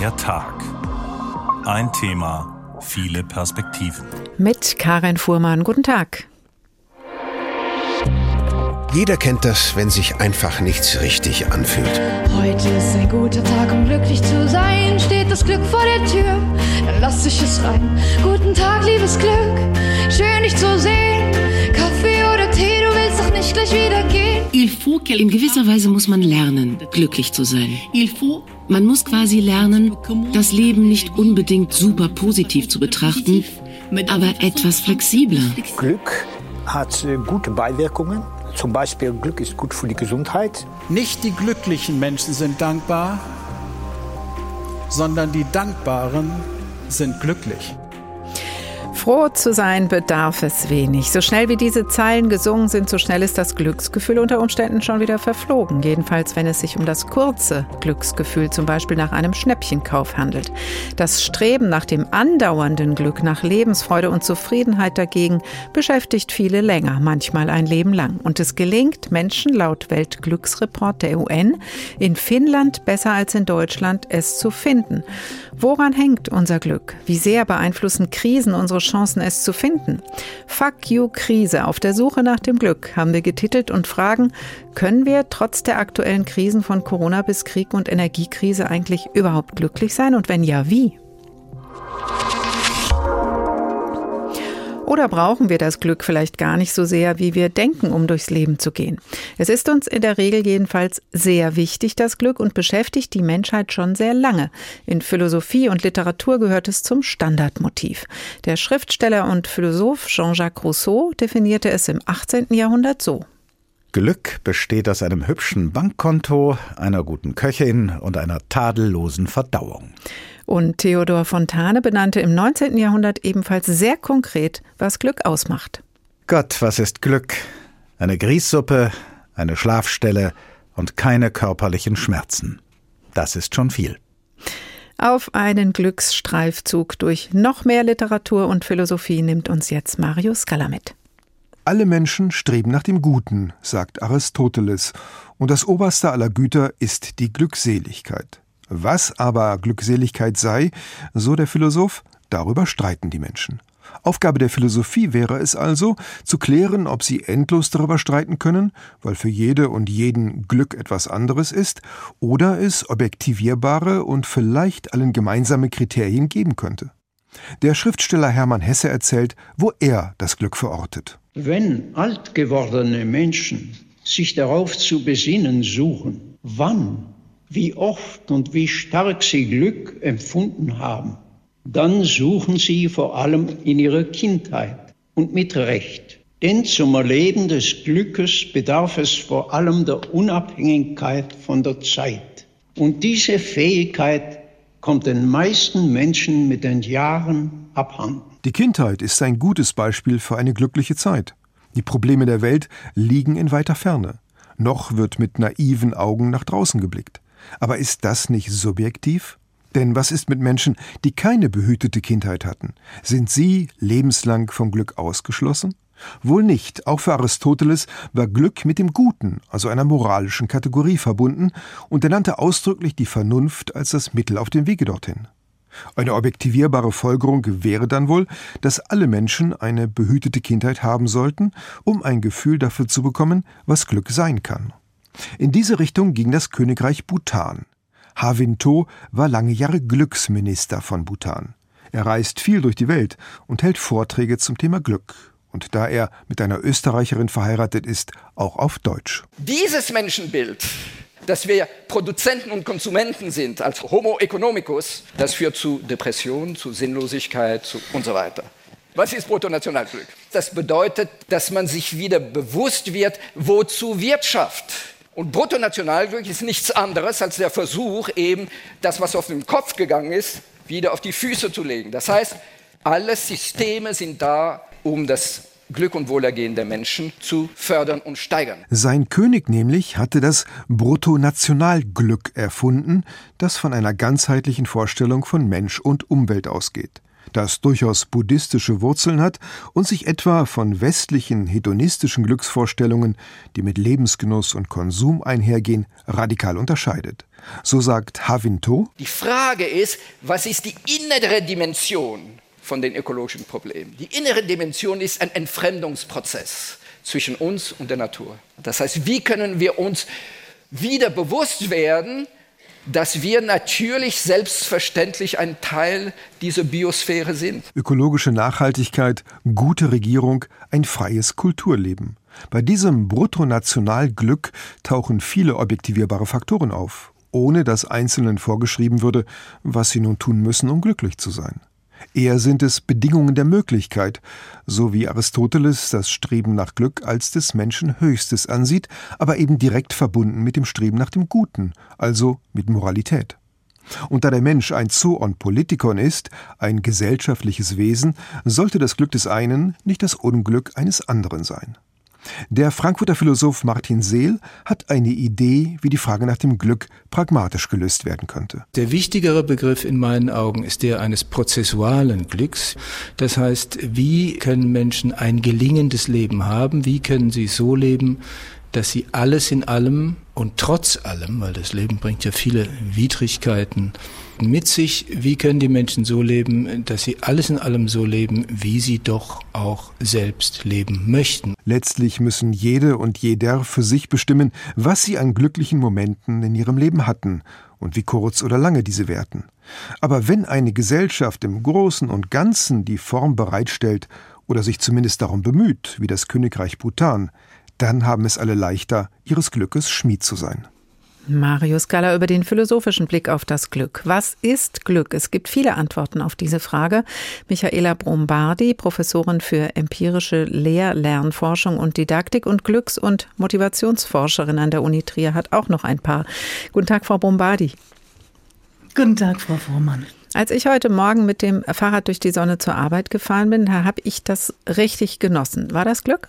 Der Tag. Ein Thema, viele Perspektiven. Mit Karin Fuhrmann. Guten Tag. Jeder kennt das, wenn sich einfach nichts richtig anfühlt. Heute ist ein guter Tag, um glücklich zu sein. Steht das Glück vor der Tür, dann lass dich es rein. Guten Tag, liebes Glück, schön dich zu sehen. Nicht gleich wieder gehen. In gewisser Weise muss man lernen, glücklich zu sein. Man muss quasi lernen, das Leben nicht unbedingt super positiv zu betrachten, aber etwas flexibler. Glück hat äh, gute Beiwirkungen. Zum Beispiel Glück ist gut für die Gesundheit. Nicht die glücklichen Menschen sind dankbar, sondern die Dankbaren sind glücklich. Froh zu sein bedarf es wenig. So schnell wie diese Zeilen gesungen sind, so schnell ist das Glücksgefühl unter Umständen schon wieder verflogen. Jedenfalls, wenn es sich um das kurze Glücksgefühl, zum Beispiel nach einem Schnäppchenkauf handelt. Das Streben nach dem andauernden Glück, nach Lebensfreude und Zufriedenheit dagegen beschäftigt viele länger, manchmal ein Leben lang. Und es gelingt Menschen laut Weltglücksreport der UN in Finnland besser als in Deutschland, es zu finden. Woran hängt unser Glück? Wie sehr beeinflussen Krisen unsere Chancen, es zu finden. Fuck you Krise auf der Suche nach dem Glück haben wir getitelt und fragen, können wir trotz der aktuellen Krisen von Corona bis Krieg und Energiekrise eigentlich überhaupt glücklich sein und wenn ja, wie? Oder brauchen wir das Glück vielleicht gar nicht so sehr, wie wir denken, um durchs Leben zu gehen? Es ist uns in der Regel jedenfalls sehr wichtig, das Glück, und beschäftigt die Menschheit schon sehr lange. In Philosophie und Literatur gehört es zum Standardmotiv. Der Schriftsteller und Philosoph Jean-Jacques Rousseau definierte es im 18. Jahrhundert so. Glück besteht aus einem hübschen Bankkonto, einer guten Köchin und einer tadellosen Verdauung. Und Theodor Fontane benannte im 19. Jahrhundert ebenfalls sehr konkret, was Glück ausmacht. Gott, was ist Glück? Eine Grießsuppe, eine Schlafstelle und keine körperlichen Schmerzen. Das ist schon viel. Auf einen Glücksstreifzug durch noch mehr Literatur und Philosophie nimmt uns jetzt Marius Scala mit. Alle Menschen streben nach dem Guten, sagt Aristoteles, und das oberste aller Güter ist die Glückseligkeit. Was aber Glückseligkeit sei, so der Philosoph, darüber streiten die Menschen. Aufgabe der Philosophie wäre es also, zu klären, ob sie endlos darüber streiten können, weil für jede und jeden Glück etwas anderes ist, oder es objektivierbare und vielleicht allen gemeinsame Kriterien geben könnte. Der Schriftsteller Hermann Hesse erzählt, wo er das Glück verortet. Wenn alt gewordene Menschen sich darauf zu besinnen suchen, wann wie oft und wie stark sie Glück empfunden haben, dann suchen sie vor allem in ihrer Kindheit und mit Recht. Denn zum Erleben des Glückes bedarf es vor allem der Unabhängigkeit von der Zeit. Und diese Fähigkeit kommt den meisten Menschen mit den Jahren abhanden. Die Kindheit ist ein gutes Beispiel für eine glückliche Zeit. Die Probleme der Welt liegen in weiter Ferne. Noch wird mit naiven Augen nach draußen geblickt. Aber ist das nicht subjektiv? Denn was ist mit Menschen, die keine behütete Kindheit hatten? Sind sie lebenslang vom Glück ausgeschlossen? Wohl nicht. Auch für Aristoteles war Glück mit dem Guten, also einer moralischen Kategorie verbunden, und er nannte ausdrücklich die Vernunft als das Mittel auf dem Wege dorthin. Eine objektivierbare Folgerung wäre dann wohl, dass alle Menschen eine behütete Kindheit haben sollten, um ein Gefühl dafür zu bekommen, was Glück sein kann. In diese Richtung ging das Königreich Bhutan. Havinto war lange Jahre Glücksminister von Bhutan. Er reist viel durch die Welt und hält Vorträge zum Thema Glück. Und da er mit einer Österreicherin verheiratet ist, auch auf Deutsch. Dieses Menschenbild, dass wir Produzenten und Konsumenten sind, als Homo economicus, das führt zu Depression, zu Sinnlosigkeit zu und so weiter. Was ist Bruttonationalglück? Das bedeutet, dass man sich wieder bewusst wird, wozu Wirtschaft und Bruttonationalglück ist nichts anderes als der Versuch, eben das, was auf den Kopf gegangen ist, wieder auf die Füße zu legen. Das heißt, alle Systeme sind da, um das Glück und Wohlergehen der Menschen zu fördern und steigern. Sein König nämlich hatte das Bruttonationalglück erfunden, das von einer ganzheitlichen Vorstellung von Mensch und Umwelt ausgeht das durchaus buddhistische Wurzeln hat und sich etwa von westlichen hedonistischen Glücksvorstellungen, die mit Lebensgenuss und Konsum einhergehen, radikal unterscheidet. So sagt Havinto. Die Frage ist, was ist die innere Dimension von den ökologischen Problemen? Die innere Dimension ist ein Entfremdungsprozess zwischen uns und der Natur. Das heißt, wie können wir uns wieder bewusst werden, dass wir natürlich selbstverständlich ein Teil dieser Biosphäre sind. Ökologische Nachhaltigkeit, gute Regierung, ein freies Kulturleben. Bei diesem Bruttonationalglück tauchen viele objektivierbare Faktoren auf, ohne dass Einzelnen vorgeschrieben würde, was sie nun tun müssen, um glücklich zu sein. Eher sind es Bedingungen der Möglichkeit, so wie Aristoteles das Streben nach Glück als des Menschen Höchstes ansieht, aber eben direkt verbunden mit dem Streben nach dem Guten, also mit Moralität. Und da der Mensch ein Zoon Politikon ist, ein gesellschaftliches Wesen, sollte das Glück des einen nicht das Unglück eines anderen sein. Der Frankfurter Philosoph Martin Seel hat eine Idee, wie die Frage nach dem Glück pragmatisch gelöst werden könnte. Der wichtigere Begriff in meinen Augen ist der eines prozessualen Glücks. Das heißt, wie können Menschen ein gelingendes Leben haben? Wie können sie so leben, dass sie alles in allem und trotz allem, weil das Leben bringt ja viele Widrigkeiten mit sich, wie können die Menschen so leben, dass sie alles in allem so leben, wie sie doch auch selbst leben möchten. Letztlich müssen jede und jeder für sich bestimmen, was sie an glücklichen Momenten in ihrem Leben hatten und wie kurz oder lange diese währten. Aber wenn eine Gesellschaft im Großen und Ganzen die Form bereitstellt oder sich zumindest darum bemüht, wie das Königreich Bhutan, dann haben es alle leichter, ihres Glückes Schmied zu sein. Marius Galler über den philosophischen Blick auf das Glück. Was ist Glück? Es gibt viele Antworten auf diese Frage. Michaela Brombardi, Professorin für empirische Lehr-, Lernforschung und Didaktik und Glücks- und Motivationsforscherin an der Uni Trier, hat auch noch ein paar. Guten Tag, Frau Brombardi. Guten Tag, Frau Vormann. Als ich heute Morgen mit dem Fahrrad durch die Sonne zur Arbeit gefahren bin, da habe ich das richtig genossen. War das Glück?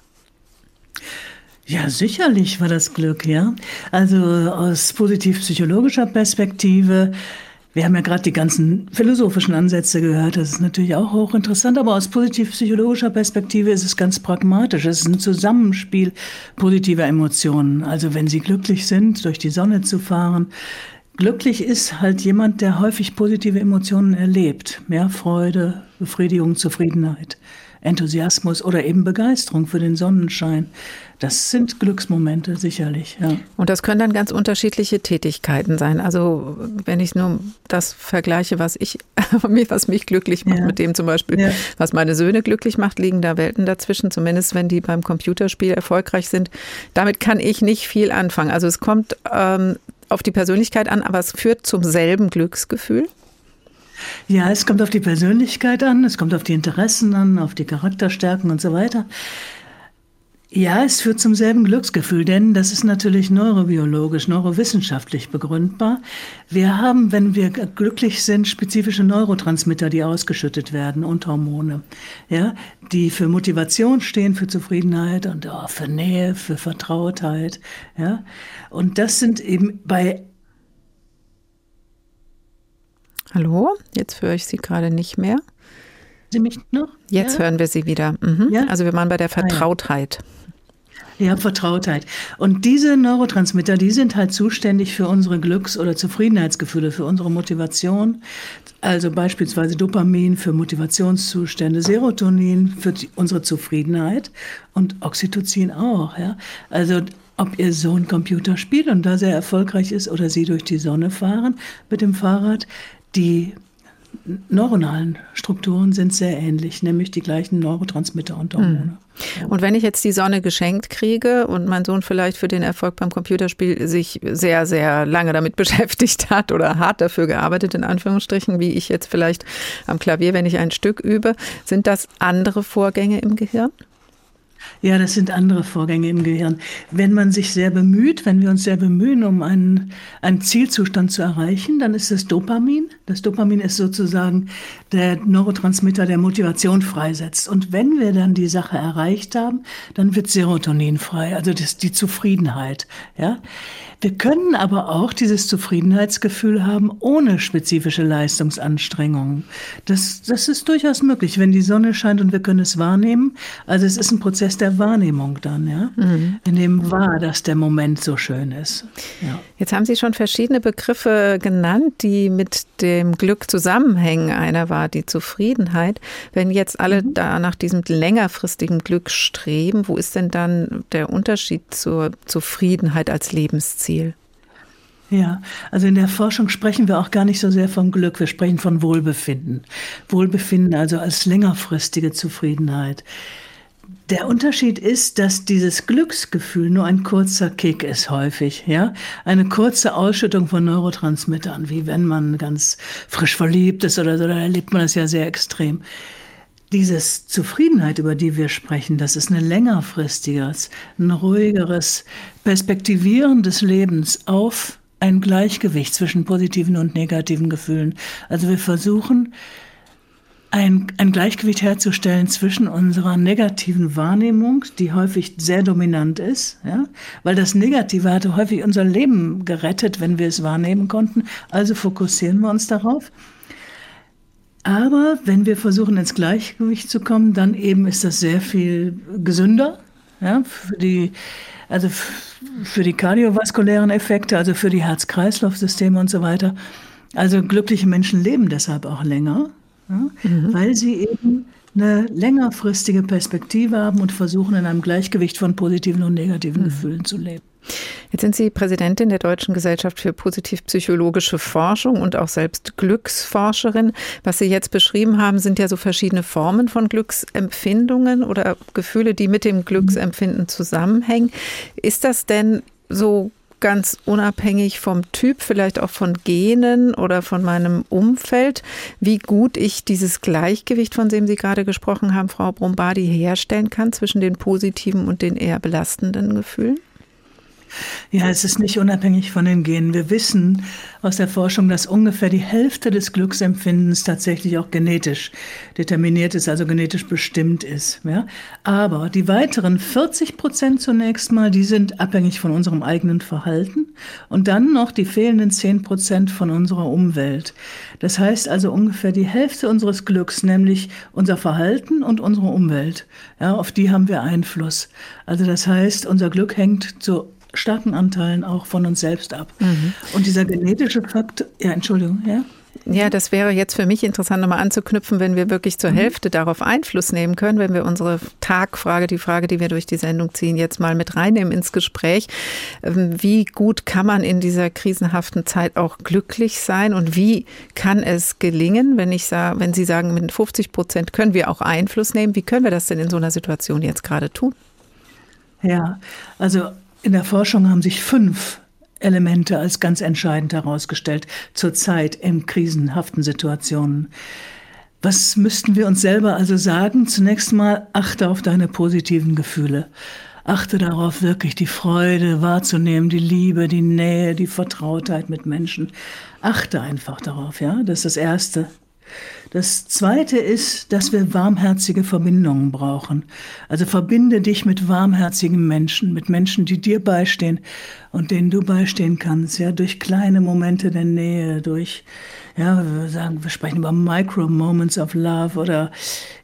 Ja, sicherlich war das Glück, ja. Also aus positiv-psychologischer Perspektive. Wir haben ja gerade die ganzen philosophischen Ansätze gehört. Das ist natürlich auch hochinteressant. Aber aus positiv-psychologischer Perspektive ist es ganz pragmatisch. Es ist ein Zusammenspiel positiver Emotionen. Also wenn Sie glücklich sind, durch die Sonne zu fahren, Glücklich ist halt jemand, der häufig positive Emotionen erlebt. Mehr Freude, Befriedigung, Zufriedenheit. Enthusiasmus oder eben Begeisterung für den Sonnenschein. Das sind Glücksmomente sicherlich. Ja. Und das können dann ganz unterschiedliche Tätigkeiten sein. Also wenn ich nur das vergleiche, was ich, was mich glücklich macht, ja. mit dem zum Beispiel, ja. was meine Söhne glücklich macht, liegen da Welten dazwischen. Zumindest wenn die beim Computerspiel erfolgreich sind. Damit kann ich nicht viel anfangen. Also es kommt ähm, auf die Persönlichkeit an, aber es führt zum selben Glücksgefühl. Ja, es kommt auf die Persönlichkeit an, es kommt auf die Interessen an, auf die Charakterstärken und so weiter. Ja, es führt zum selben Glücksgefühl, denn das ist natürlich neurobiologisch, neurowissenschaftlich begründbar. Wir haben, wenn wir glücklich sind, spezifische Neurotransmitter, die ausgeschüttet werden und Hormone, ja, die für Motivation stehen, für Zufriedenheit und oh, für Nähe, für Vertrautheit, ja. Und das sind eben bei Hallo, jetzt höre ich Sie gerade nicht mehr. Sie mich noch? Jetzt ja? hören wir Sie wieder. Mhm. Ja? Also wir waren bei der Vertrautheit. Ja, Vertrautheit. Und diese Neurotransmitter, die sind halt zuständig für unsere Glücks- oder Zufriedenheitsgefühle, für unsere Motivation. Also beispielsweise Dopamin für Motivationszustände, Serotonin für die, unsere Zufriedenheit und Oxytocin auch. Ja? Also ob ihr Sohn Computer spielt und da sehr erfolgreich ist oder sie durch die Sonne fahren mit dem Fahrrad, die neuronalen Strukturen sind sehr ähnlich, nämlich die gleichen Neurotransmitter und Hormone. Hm. Und wenn ich jetzt die Sonne geschenkt kriege und mein Sohn vielleicht für den Erfolg beim Computerspiel sich sehr, sehr lange damit beschäftigt hat oder hart dafür gearbeitet, in Anführungsstrichen, wie ich jetzt vielleicht am Klavier, wenn ich ein Stück übe, sind das andere Vorgänge im Gehirn? Ja, das sind andere Vorgänge im Gehirn. Wenn man sich sehr bemüht, wenn wir uns sehr bemühen, um einen, einen Zielzustand zu erreichen, dann ist es Dopamin. Das Dopamin ist sozusagen der Neurotransmitter, der Motivation freisetzt. Und wenn wir dann die Sache erreicht haben, dann wird Serotonin frei, also das, die Zufriedenheit. Ja? Wir können aber auch dieses Zufriedenheitsgefühl haben ohne spezifische Leistungsanstrengungen. Das, das ist durchaus möglich, wenn die Sonne scheint und wir können es wahrnehmen. Also es ist ein Prozess, der Wahrnehmung dann, ja, mhm. in dem wahr, dass der Moment so schön ist. Ja. Jetzt haben Sie schon verschiedene Begriffe genannt, die mit dem Glück zusammenhängen. Einer war die Zufriedenheit. Wenn jetzt alle mhm. da nach diesem längerfristigen Glück streben, wo ist denn dann der Unterschied zur Zufriedenheit als Lebensziel? Ja, also in der Forschung sprechen wir auch gar nicht so sehr von Glück, wir sprechen von Wohlbefinden. Wohlbefinden also als längerfristige Zufriedenheit. Der Unterschied ist, dass dieses Glücksgefühl nur ein kurzer Kick ist häufig, ja? Eine kurze Ausschüttung von Neurotransmittern, wie wenn man ganz frisch verliebt ist oder so, da erlebt man das ja sehr extrem. Dieses Zufriedenheit, über die wir sprechen, das ist ein längerfristiges, ein ruhigeres Perspektivieren des Lebens auf ein Gleichgewicht zwischen positiven und negativen Gefühlen. Also wir versuchen, ein, ein Gleichgewicht herzustellen zwischen unserer negativen Wahrnehmung, die häufig sehr dominant ist, ja, weil das Negative hatte häufig unser Leben gerettet, wenn wir es wahrnehmen konnten. Also fokussieren wir uns darauf. Aber wenn wir versuchen, ins Gleichgewicht zu kommen, dann eben ist das sehr viel gesünder ja, für die also für die kardiovaskulären Effekte, also für die Herz-Kreislauf-Systeme und so weiter. Also glückliche Menschen leben deshalb auch länger, ja, mhm. weil sie eben eine längerfristige Perspektive haben und versuchen, in einem Gleichgewicht von positiven und negativen mhm. Gefühlen zu leben. Jetzt sind Sie Präsidentin der Deutschen Gesellschaft für positiv-psychologische Forschung und auch selbst Glücksforscherin. Was Sie jetzt beschrieben haben, sind ja so verschiedene Formen von Glücksempfindungen oder Gefühle, die mit dem Glücksempfinden zusammenhängen. Ist das denn so ganz unabhängig vom Typ, vielleicht auch von Genen oder von meinem Umfeld, wie gut ich dieses Gleichgewicht, von dem Sie gerade gesprochen haben, Frau Brombardi, herstellen kann zwischen den positiven und den eher belastenden Gefühlen? Ja, es ist nicht unabhängig von den Genen. Wir wissen aus der Forschung, dass ungefähr die Hälfte des Glücksempfindens tatsächlich auch genetisch determiniert ist, also genetisch bestimmt ist. Ja? Aber die weiteren 40 Prozent zunächst mal, die sind abhängig von unserem eigenen Verhalten und dann noch die fehlenden 10 Prozent von unserer Umwelt. Das heißt also ungefähr die Hälfte unseres Glücks, nämlich unser Verhalten und unsere Umwelt. Ja, auf die haben wir Einfluss. Also das heißt, unser Glück hängt zu starken Anteilen auch von uns selbst ab. Mhm. Und dieser genetische Fakt, ja, Entschuldigung, ja. Ja, das wäre jetzt für mich interessant, nochmal anzuknüpfen, wenn wir wirklich zur mhm. Hälfte darauf Einfluss nehmen können, wenn wir unsere Tagfrage, die Frage, die wir durch die Sendung ziehen, jetzt mal mit reinnehmen ins Gespräch. Ähm, wie gut kann man in dieser krisenhaften Zeit auch glücklich sein und wie kann es gelingen, wenn ich sage, wenn Sie sagen, mit 50 Prozent können wir auch Einfluss nehmen, wie können wir das denn in so einer Situation jetzt gerade tun? Ja, also in der Forschung haben sich fünf Elemente als ganz entscheidend herausgestellt, zurzeit in krisenhaften Situationen. Was müssten wir uns selber also sagen? Zunächst mal, achte auf deine positiven Gefühle. Achte darauf, wirklich die Freude wahrzunehmen, die Liebe, die Nähe, die Vertrautheit mit Menschen. Achte einfach darauf, ja? Das ist das Erste. Das Zweite ist, dass wir warmherzige Verbindungen brauchen. Also verbinde dich mit warmherzigen Menschen, mit Menschen, die dir beistehen und denen du beistehen kannst, ja, durch kleine Momente der Nähe, durch, ja, wir sagen, wir sprechen über Micro Moments of Love oder,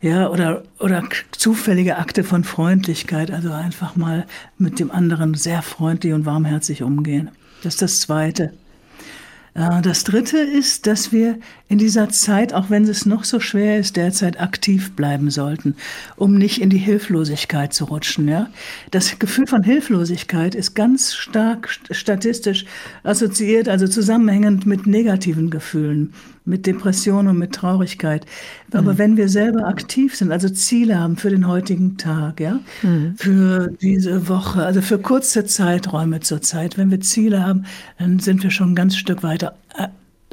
ja, oder, oder zufällige Akte von Freundlichkeit, also einfach mal mit dem anderen sehr freundlich und warmherzig umgehen. Das ist das Zweite. Äh, das Dritte ist, dass wir in dieser Zeit, auch wenn es noch so schwer ist, derzeit aktiv bleiben sollten, um nicht in die Hilflosigkeit zu rutschen. Ja? Das Gefühl von Hilflosigkeit ist ganz stark statistisch assoziiert, also zusammenhängend mit negativen Gefühlen, mit Depression und mit Traurigkeit. Aber mhm. wenn wir selber aktiv sind, also Ziele haben für den heutigen Tag, ja, mhm. für diese Woche, also für kurze Zeiträume zur Zeit, wenn wir Ziele haben, dann sind wir schon ein ganz Stück weiter. Äh,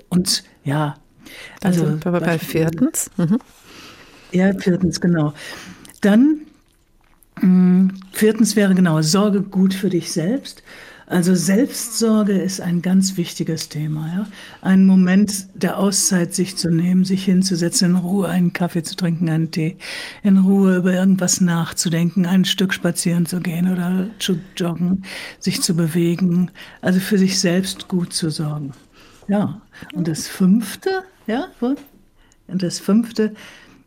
und ja, also, also bei, bei viertens. Mhm. Ja, viertens, genau. Dann mh, viertens wäre genau, sorge gut für dich selbst. Also Selbstsorge ist ein ganz wichtiges Thema. Ja? Einen Moment der Auszeit sich zu nehmen, sich hinzusetzen, in Ruhe einen Kaffee zu trinken, einen Tee, in Ruhe über irgendwas nachzudenken, ein Stück spazieren zu gehen oder zu joggen, sich zu bewegen, also für sich selbst gut zu sorgen. Ja, und das Fünfte ja, und das fünfte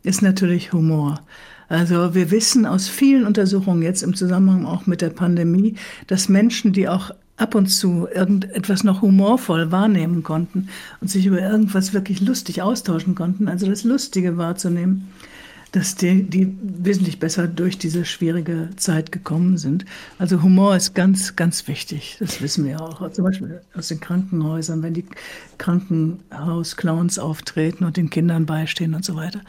ist natürlich Humor. Also wir wissen aus vielen Untersuchungen jetzt im Zusammenhang auch mit der Pandemie, dass Menschen, die auch ab und zu irgendetwas noch humorvoll wahrnehmen konnten und sich über irgendwas wirklich lustig austauschen konnten, also das Lustige wahrzunehmen, dass die, die wesentlich besser durch diese schwierige Zeit gekommen sind. Also Humor ist ganz, ganz wichtig. Das wissen wir auch. Zum Beispiel aus den Krankenhäusern, wenn die Krankenhausclowns auftreten und den Kindern beistehen und so weiter.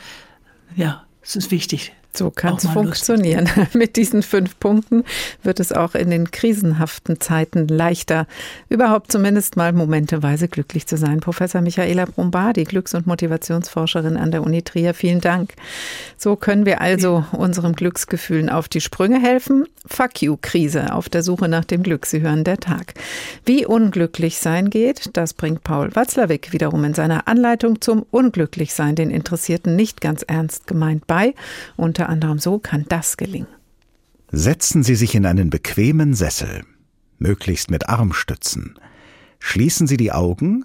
Ja, es ist wichtig, so kann es funktionieren. Lustig. Mit diesen fünf Punkten wird es auch in den krisenhaften Zeiten leichter, überhaupt zumindest mal momenteweise glücklich zu sein. Professor Michaela Brombardi, Glücks- und Motivationsforscherin an der Uni Trier, vielen Dank. So können wir also unserem Glücksgefühlen auf die Sprünge helfen. Fuck you Krise auf der Suche nach dem Glück. Sie hören der Tag. Wie unglücklich sein geht, das bringt Paul Watzlawick wiederum in seiner Anleitung zum Unglücklichsein den Interessierten nicht ganz ernst gemeint bei. Unter anderem so kann das gelingen. Setzen Sie sich in einen bequemen Sessel, möglichst mit Armstützen. Schließen Sie die Augen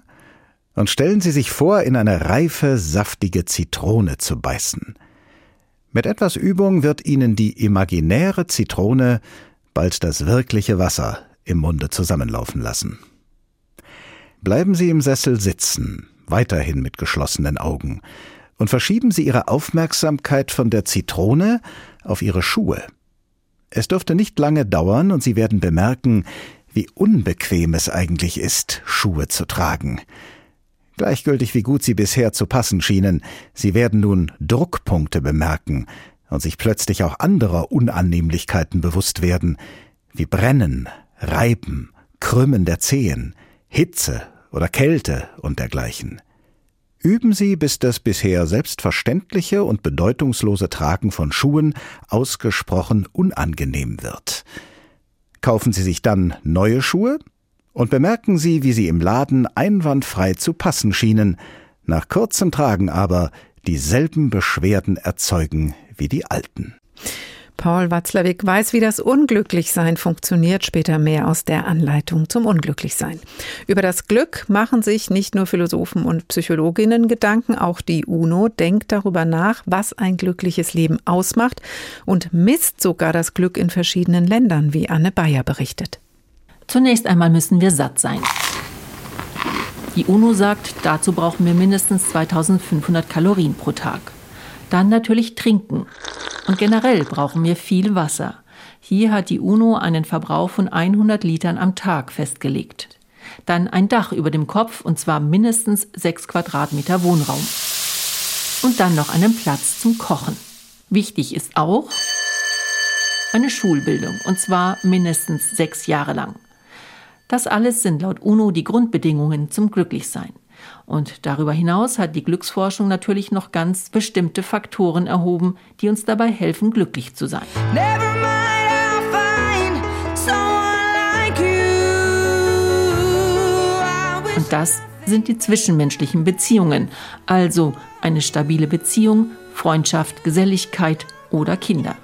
und stellen Sie sich vor, in eine reife, saftige Zitrone zu beißen. Mit etwas Übung wird Ihnen die imaginäre Zitrone bald das wirkliche Wasser im Munde zusammenlaufen lassen. Bleiben Sie im Sessel sitzen, weiterhin mit geschlossenen Augen, und verschieben Sie Ihre Aufmerksamkeit von der Zitrone auf Ihre Schuhe. Es dürfte nicht lange dauern und Sie werden bemerken, wie unbequem es eigentlich ist, Schuhe zu tragen. Gleichgültig wie gut sie bisher zu passen schienen, Sie werden nun Druckpunkte bemerken und sich plötzlich auch anderer Unannehmlichkeiten bewusst werden, wie Brennen, Reiben, Krümmen der Zehen, Hitze oder Kälte und dergleichen. Üben Sie, bis das bisher selbstverständliche und bedeutungslose Tragen von Schuhen ausgesprochen unangenehm wird. Kaufen Sie sich dann neue Schuhe und bemerken Sie, wie sie im Laden einwandfrei zu passen schienen, nach kurzem Tragen aber dieselben Beschwerden erzeugen wie die alten. Paul Watzlawick weiß, wie das Unglücklichsein funktioniert, später mehr aus der Anleitung zum Unglücklichsein. Über das Glück machen sich nicht nur Philosophen und Psychologinnen Gedanken, auch die UNO denkt darüber nach, was ein glückliches Leben ausmacht und misst sogar das Glück in verschiedenen Ländern, wie Anne Bayer berichtet. Zunächst einmal müssen wir satt sein. Die UNO sagt, dazu brauchen wir mindestens 2500 Kalorien pro Tag. Dann natürlich trinken. Und generell brauchen wir viel Wasser. Hier hat die UNO einen Verbrauch von 100 Litern am Tag festgelegt. Dann ein Dach über dem Kopf und zwar mindestens 6 Quadratmeter Wohnraum. Und dann noch einen Platz zum Kochen. Wichtig ist auch eine Schulbildung und zwar mindestens sechs Jahre lang. Das alles sind laut UNO die Grundbedingungen zum Glücklichsein. Und darüber hinaus hat die Glücksforschung natürlich noch ganz bestimmte Faktoren erhoben, die uns dabei helfen, glücklich zu sein. Und das sind die zwischenmenschlichen Beziehungen, also eine stabile Beziehung, Freundschaft, Geselligkeit oder Kinder.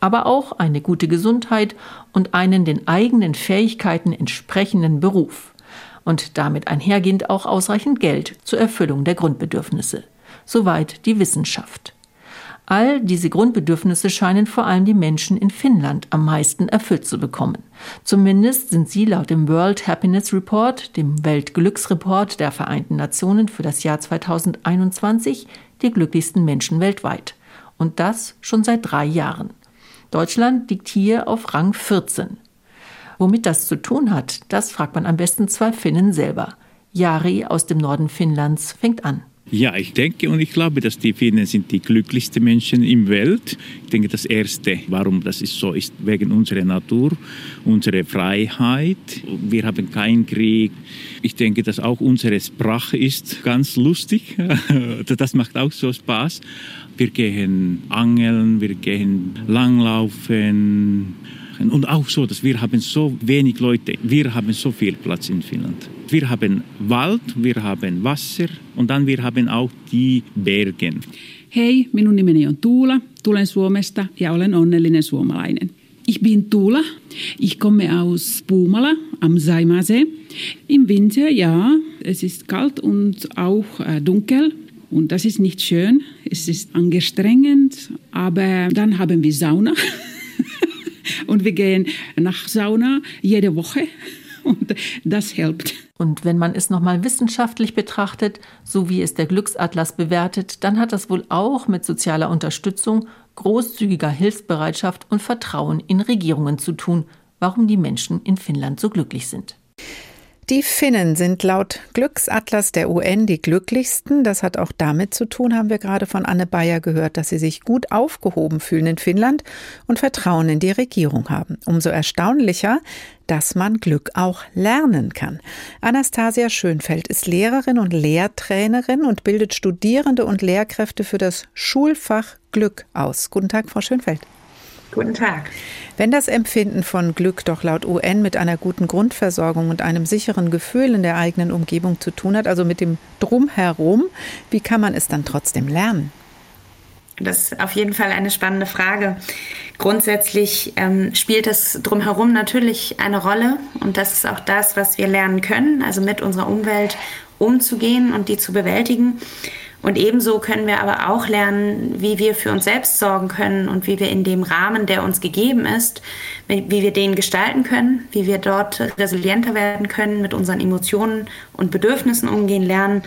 Aber auch eine gute Gesundheit und einen den eigenen Fähigkeiten entsprechenden Beruf und damit einhergehend auch ausreichend Geld zur Erfüllung der Grundbedürfnisse. Soweit die Wissenschaft. All diese Grundbedürfnisse scheinen vor allem die Menschen in Finnland am meisten erfüllt zu bekommen. Zumindest sind sie laut dem World Happiness Report, dem Weltglücksreport der Vereinten Nationen für das Jahr 2021, die glücklichsten Menschen weltweit. Und das schon seit drei Jahren. Deutschland liegt hier auf Rang 14. Womit das zu tun hat, das fragt man am besten zwei Finnen selber. Jari aus dem Norden Finnlands fängt an. Ja, ich denke und ich glaube, dass die Finnen sind die glücklichsten Menschen im Welt. Ich denke, das Erste, warum das ist so, ist wegen unserer Natur, unserer Freiheit. Wir haben keinen Krieg. Ich denke, dass auch unsere Sprache ist ganz lustig. Das macht auch so Spaß. Wir gehen angeln, wir gehen langlaufen. Und auch so, dass wir haben so wenig Leute, wir haben so viel Platz in Finnland. Wir haben Wald, wir haben Wasser und dann wir haben auch die Bergen. Hei, minun nimeni on Tuula, tulen Suomesta ja olen onnellinen suomalainen. Ich bin Tuula, ich komme aus Puumala am Saimasee. Im Winter, ja, es ist kalt und auch äh, dunkel und das ist nicht schön. es ist angestrengend, aber dann haben wir Sauna. und wir gehen nach Sauna jede Woche und das hilft. Und wenn man es nochmal wissenschaftlich betrachtet, so wie es der Glücksatlas bewertet, dann hat das wohl auch mit sozialer Unterstützung, großzügiger Hilfsbereitschaft und Vertrauen in Regierungen zu tun, warum die Menschen in Finnland so glücklich sind. Die Finnen sind laut Glücksatlas der UN die glücklichsten. Das hat auch damit zu tun, haben wir gerade von Anne Bayer gehört, dass sie sich gut aufgehoben fühlen in Finnland und Vertrauen in die Regierung haben. Umso erstaunlicher, dass man Glück auch lernen kann. Anastasia Schönfeld ist Lehrerin und Lehrtrainerin und bildet Studierende und Lehrkräfte für das Schulfach Glück aus. Guten Tag, Frau Schönfeld. Guten Tag. Wenn das Empfinden von Glück doch laut UN mit einer guten Grundversorgung und einem sicheren Gefühl in der eigenen Umgebung zu tun hat, also mit dem Drumherum, wie kann man es dann trotzdem lernen? Das ist auf jeden Fall eine spannende Frage. Grundsätzlich ähm, spielt das drumherum natürlich eine Rolle und das ist auch das, was wir lernen können, also mit unserer Umwelt umzugehen und die zu bewältigen. Und ebenso können wir aber auch lernen, wie wir für uns selbst sorgen können und wie wir in dem Rahmen, der uns gegeben ist, wie wir den gestalten können, wie wir dort resilienter werden können, mit unseren Emotionen und Bedürfnissen umgehen lernen,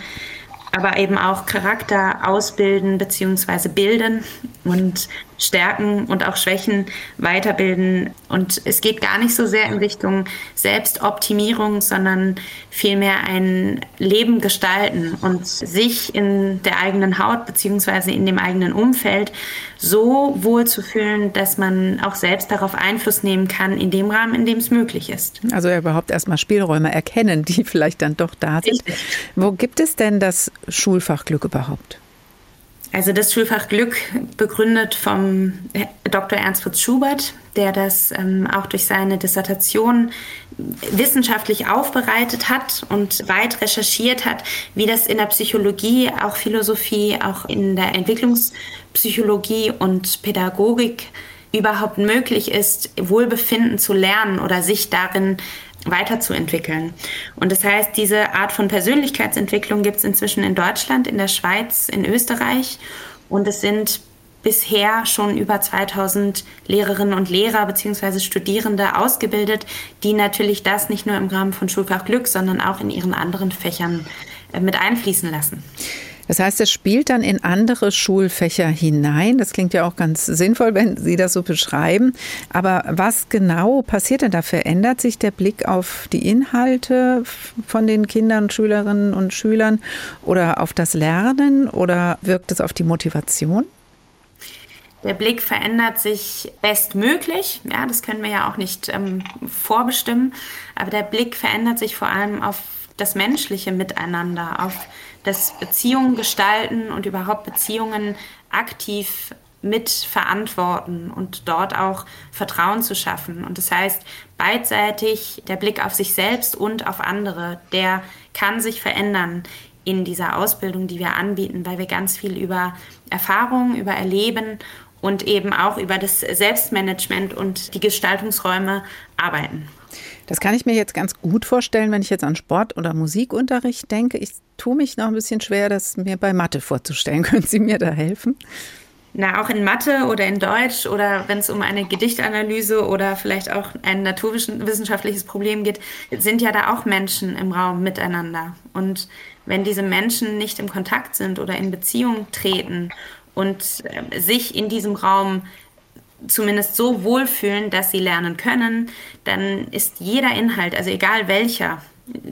aber eben auch Charakter ausbilden bzw. bilden und Stärken und auch Schwächen weiterbilden. Und es geht gar nicht so sehr in Richtung Selbstoptimierung, sondern vielmehr ein Leben gestalten und sich in der eigenen Haut beziehungsweise in dem eigenen Umfeld so wohl zu fühlen, dass man auch selbst darauf Einfluss nehmen kann, in dem Rahmen, in dem es möglich ist. Also überhaupt erstmal Spielräume erkennen, die vielleicht dann doch da sind. Richtig. Wo gibt es denn das Schulfachglück überhaupt? Also das Schulfach Glück begründet vom Dr. Ernst Fritz Schubert, der das ähm, auch durch seine Dissertation wissenschaftlich aufbereitet hat und weit recherchiert hat, wie das in der Psychologie, auch Philosophie, auch in der Entwicklungspsychologie und Pädagogik überhaupt möglich ist, Wohlbefinden zu lernen oder sich darin weiterzuentwickeln. Und das heißt, diese Art von Persönlichkeitsentwicklung gibt es inzwischen in Deutschland, in der Schweiz, in Österreich. Und es sind bisher schon über 2000 Lehrerinnen und Lehrer bzw. Studierende ausgebildet, die natürlich das nicht nur im Rahmen von Schulfach Glück, sondern auch in ihren anderen Fächern äh, mit einfließen lassen. Das heißt, es spielt dann in andere Schulfächer hinein. Das klingt ja auch ganz sinnvoll, wenn Sie das so beschreiben. Aber was genau passiert denn da? Verändert sich der Blick auf die Inhalte von den Kindern, Schülerinnen und Schülern oder auf das Lernen oder wirkt es auf die Motivation? Der Blick verändert sich bestmöglich. Ja, das können wir ja auch nicht ähm, vorbestimmen. Aber der Blick verändert sich vor allem auf das menschliche Miteinander, auf das Beziehungen gestalten und überhaupt Beziehungen aktiv mit verantworten und dort auch Vertrauen zu schaffen. Und das heißt, beidseitig der Blick auf sich selbst und auf andere, der kann sich verändern in dieser Ausbildung, die wir anbieten, weil wir ganz viel über Erfahrung, über Erleben und eben auch über das Selbstmanagement und die Gestaltungsräume arbeiten. Das kann ich mir jetzt ganz gut vorstellen, wenn ich jetzt an Sport- oder Musikunterricht denke. Ich tue mich noch ein bisschen schwer, das mir bei Mathe vorzustellen. Können Sie mir da helfen? Na, auch in Mathe oder in Deutsch oder wenn es um eine Gedichtanalyse oder vielleicht auch ein naturwissenschaftliches Problem geht, sind ja da auch Menschen im Raum miteinander. Und wenn diese Menschen nicht im Kontakt sind oder in Beziehung treten und äh, sich in diesem Raum zumindest so wohlfühlen, dass sie lernen können, dann ist jeder Inhalt, also egal welcher,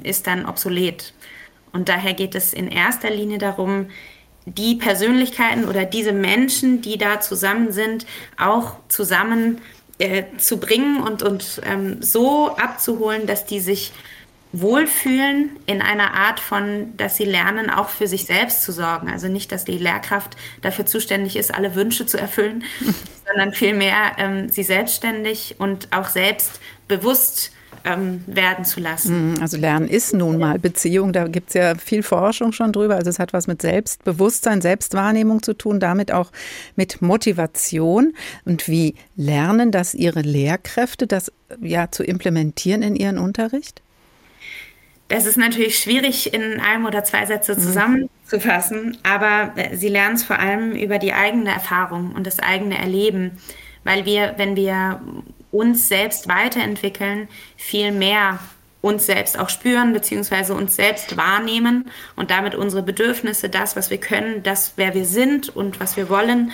ist dann obsolet. Und daher geht es in erster Linie darum, die Persönlichkeiten oder diese Menschen, die da zusammen sind, auch zusammen äh, zu bringen und, und ähm, so abzuholen, dass die sich wohlfühlen in einer Art von, dass sie lernen, auch für sich selbst zu sorgen. Also nicht, dass die Lehrkraft dafür zuständig ist, alle Wünsche zu erfüllen, sondern vielmehr ähm, sie selbstständig und auch selbstbewusst ähm, werden zu lassen. Mhm, also Lernen ist nun mal Beziehung, da gibt es ja viel Forschung schon drüber. Also es hat was mit Selbstbewusstsein, Selbstwahrnehmung zu tun, damit auch mit Motivation. Und wie lernen das Ihre Lehrkräfte, das ja zu implementieren in Ihren Unterricht? Das ist natürlich schwierig in einem oder zwei Sätze mhm. zusammenzufassen, aber äh, sie lernen es vor allem über die eigene Erfahrung und das eigene Erleben, weil wir, wenn wir uns selbst weiterentwickeln, viel mehr uns selbst auch spüren, beziehungsweise uns selbst wahrnehmen und damit unsere Bedürfnisse, das, was wir können, das, wer wir sind und was wir wollen,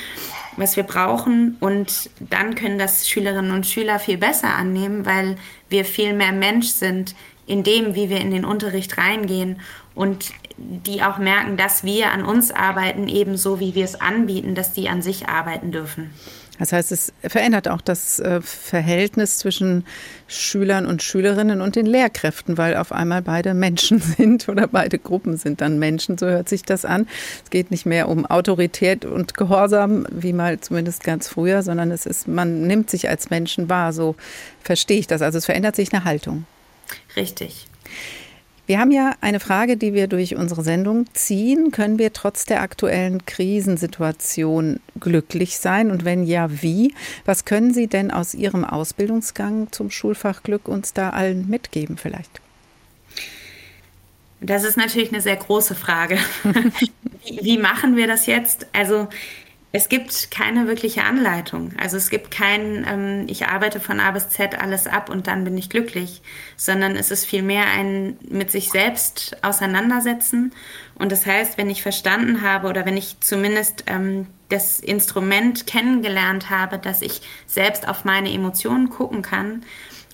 was wir brauchen. Und dann können das Schülerinnen und Schüler viel besser annehmen, weil wir viel mehr Mensch sind in dem, wie wir in den Unterricht reingehen und die auch merken, dass wir an uns arbeiten, ebenso wie wir es anbieten, dass die an sich arbeiten dürfen. Das heißt, es verändert auch das äh, Verhältnis zwischen Schülern und Schülerinnen und den Lehrkräften, weil auf einmal beide Menschen sind oder beide Gruppen sind dann Menschen, so hört sich das an. Es geht nicht mehr um Autorität und Gehorsam, wie mal zumindest ganz früher, sondern es ist, man nimmt sich als Menschen wahr, so verstehe ich das. Also es verändert sich eine Haltung. Richtig. Wir haben ja eine Frage, die wir durch unsere Sendung ziehen. Können wir trotz der aktuellen Krisensituation glücklich sein? Und wenn ja, wie? Was können Sie denn aus Ihrem Ausbildungsgang zum Schulfach Glück uns da allen mitgeben vielleicht? Das ist natürlich eine sehr große Frage. wie, wie machen wir das jetzt? Also es gibt keine wirkliche Anleitung. Also es gibt kein, ähm, ich arbeite von A bis Z alles ab und dann bin ich glücklich, sondern es ist vielmehr ein mit sich selbst auseinandersetzen. Und das heißt, wenn ich verstanden habe oder wenn ich zumindest ähm, das Instrument kennengelernt habe, dass ich selbst auf meine Emotionen gucken kann,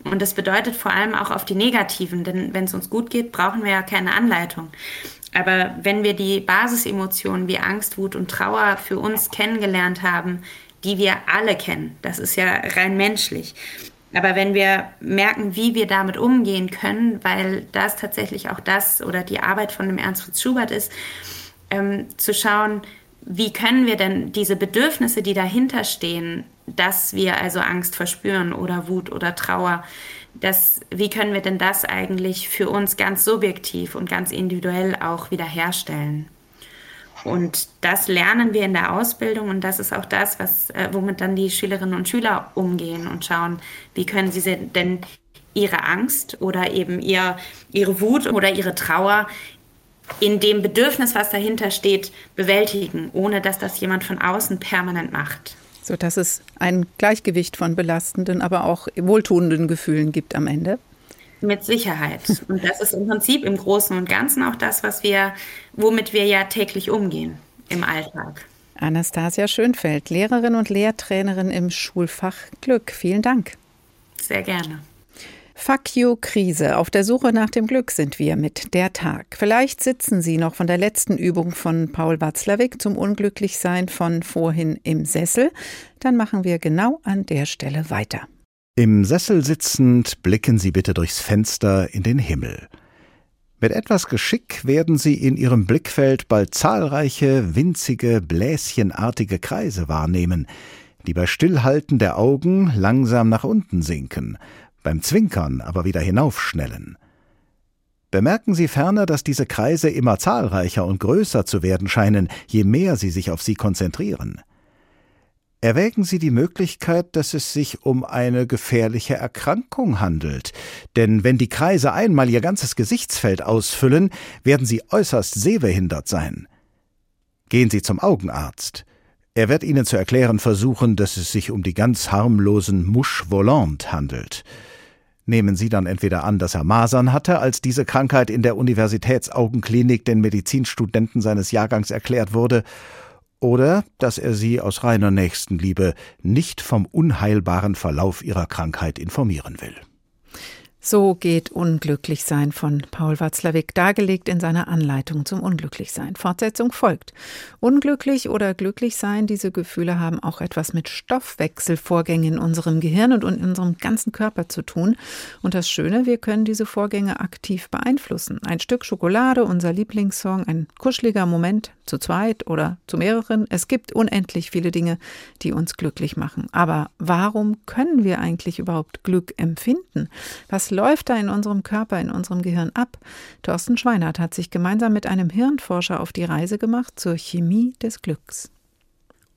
und das bedeutet vor allem auch auf die negativen, denn wenn es uns gut geht, brauchen wir ja keine Anleitung. Aber wenn wir die Basisemotionen wie Angst, Wut und Trauer für uns kennengelernt haben, die wir alle kennen, das ist ja rein menschlich. Aber wenn wir merken, wie wir damit umgehen können, weil das tatsächlich auch das oder die Arbeit von dem Ernst Fritz Schubert ist, ähm, zu schauen, wie können wir denn diese Bedürfnisse, die dahinter stehen, dass wir also Angst verspüren oder Wut oder Trauer, das, wie können wir denn das eigentlich für uns ganz subjektiv und ganz individuell auch wiederherstellen? Und das lernen wir in der Ausbildung und das ist auch das, was, äh, womit dann die Schülerinnen und Schüler umgehen und schauen, wie können sie denn ihre Angst oder eben ihr, ihre Wut oder ihre Trauer in dem Bedürfnis, was dahinter steht, bewältigen, ohne dass das jemand von außen permanent macht sodass es ein Gleichgewicht von belastenden, aber auch wohltuenden Gefühlen gibt am Ende? Mit Sicherheit. Und das ist im Prinzip im Großen und Ganzen auch das, was wir, womit wir ja täglich umgehen im Alltag. Anastasia Schönfeld, Lehrerin und Lehrtrainerin im Schulfach Glück. Vielen Dank. Sehr gerne. Fuck you Krise. Auf der Suche nach dem Glück sind wir mit der Tag. Vielleicht sitzen Sie noch von der letzten Übung von Paul Watzlawick zum Unglücklichsein von vorhin im Sessel. Dann machen wir genau an der Stelle weiter. Im Sessel sitzend blicken Sie bitte durchs Fenster in den Himmel. Mit etwas Geschick werden Sie in Ihrem Blickfeld bald zahlreiche, winzige, bläschenartige Kreise wahrnehmen, die bei Stillhalten der Augen langsam nach unten sinken, beim Zwinkern aber wieder hinaufschnellen. Bemerken Sie ferner, dass diese Kreise immer zahlreicher und größer zu werden scheinen, je mehr Sie sich auf sie konzentrieren. Erwägen Sie die Möglichkeit, dass es sich um eine gefährliche Erkrankung handelt, denn wenn die Kreise einmal ihr ganzes Gesichtsfeld ausfüllen, werden sie äußerst sehbehindert sein. Gehen Sie zum Augenarzt. Er wird Ihnen zu erklären versuchen, dass es sich um die ganz harmlosen Mouche volante handelt. Nehmen Sie dann entweder an, dass er Masern hatte, als diese Krankheit in der Universitätsaugenklinik den Medizinstudenten seines Jahrgangs erklärt wurde, oder dass er Sie aus reiner Nächstenliebe nicht vom unheilbaren Verlauf Ihrer Krankheit informieren will. So geht Unglücklichsein von Paul Watzlawick, dargelegt in seiner Anleitung zum Unglücklichsein. Fortsetzung folgt. Unglücklich oder glücklich sein, diese Gefühle haben auch etwas mit Stoffwechselvorgängen in unserem Gehirn und in unserem ganzen Körper zu tun. Und das Schöne, wir können diese Vorgänge aktiv beeinflussen. Ein Stück Schokolade, unser Lieblingssong, ein kuscheliger Moment zu zweit oder zu mehreren. Es gibt unendlich viele Dinge, die uns glücklich machen. Aber warum können wir eigentlich überhaupt Glück empfinden? Was läuft da in unserem Körper, in unserem Gehirn ab? Thorsten Schweinert hat sich gemeinsam mit einem Hirnforscher auf die Reise gemacht zur Chemie des Glücks.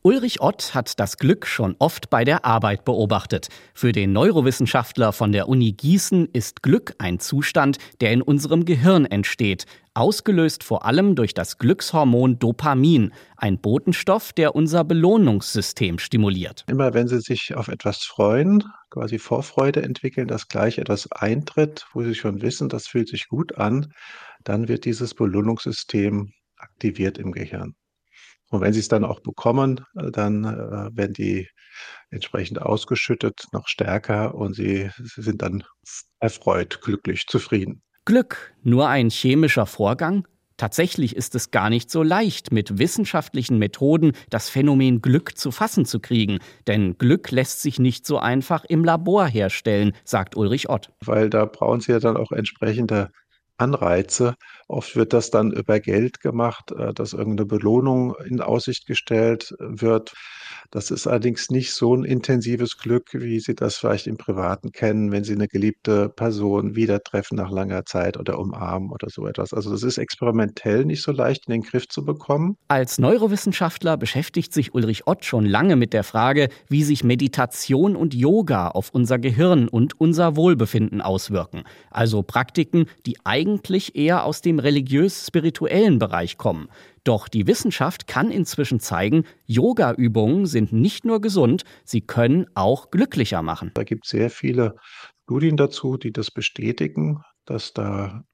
Ulrich Ott hat das Glück schon oft bei der Arbeit beobachtet. Für den Neurowissenschaftler von der Uni Gießen ist Glück ein Zustand, der in unserem Gehirn entsteht, ausgelöst vor allem durch das Glückshormon Dopamin, ein Botenstoff, der unser Belohnungssystem stimuliert. Immer wenn Sie sich auf etwas freuen, quasi Vorfreude entwickeln, dass gleich etwas eintritt, wo Sie schon wissen, das fühlt sich gut an, dann wird dieses Belohnungssystem aktiviert im Gehirn. Und wenn sie es dann auch bekommen, äh, dann äh, werden die entsprechend ausgeschüttet, noch stärker und sie, sie sind dann erfreut, glücklich, zufrieden. Glück, nur ein chemischer Vorgang? Tatsächlich ist es gar nicht so leicht, mit wissenschaftlichen Methoden das Phänomen Glück zu fassen zu kriegen. Denn Glück lässt sich nicht so einfach im Labor herstellen, sagt Ulrich Ott. Weil da brauchen Sie ja dann auch entsprechende Anreize. Oft wird das dann über Geld gemacht, äh, dass irgendeine Belohnung in Aussicht gestellt wird. Das ist allerdings nicht so ein intensives Glück, wie Sie das vielleicht im Privaten kennen, wenn Sie eine geliebte Person wieder treffen nach langer Zeit oder umarmen oder so etwas. Also das ist experimentell nicht so leicht in den Griff zu bekommen. Als Neurowissenschaftler beschäftigt sich Ulrich Ott schon lange mit der Frage, wie sich Meditation und Yoga auf unser Gehirn und unser Wohlbefinden auswirken. Also Praktiken, die eigentlich eher aus dem religiös-spirituellen Bereich kommen. Doch die Wissenschaft kann inzwischen zeigen, Yoga-Übungen sind nicht nur gesund, sie können auch glücklicher machen. Da gibt es sehr viele Studien dazu, die das bestätigen, dass da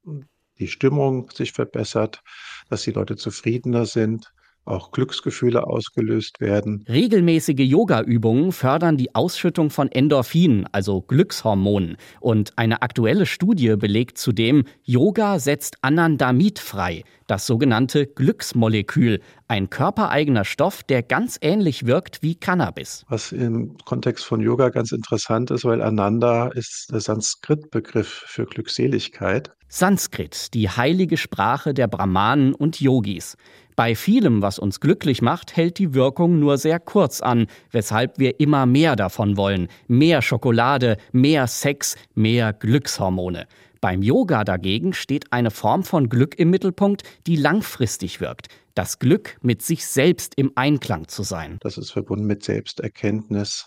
die Stimmung sich verbessert, dass die Leute zufriedener sind, auch Glücksgefühle ausgelöst werden. Regelmäßige Yoga-Übungen fördern die Ausschüttung von Endorphinen, also Glückshormonen. Und eine aktuelle Studie belegt zudem, Yoga setzt Anandamid frei, das sogenannte Glücksmolekül, ein körpereigener Stoff, der ganz ähnlich wirkt wie Cannabis. Was im Kontext von Yoga ganz interessant ist, weil Ananda ist der Sanskrit-Begriff für Glückseligkeit. Sanskrit, die heilige Sprache der Brahmanen und Yogis. Bei vielem, was uns glücklich macht, hält die Wirkung nur sehr kurz an, weshalb wir immer mehr davon wollen. Mehr Schokolade, mehr Sex, mehr Glückshormone. Beim Yoga dagegen steht eine Form von Glück im Mittelpunkt, die langfristig wirkt. Das Glück, mit sich selbst im Einklang zu sein. Das ist verbunden mit Selbsterkenntnis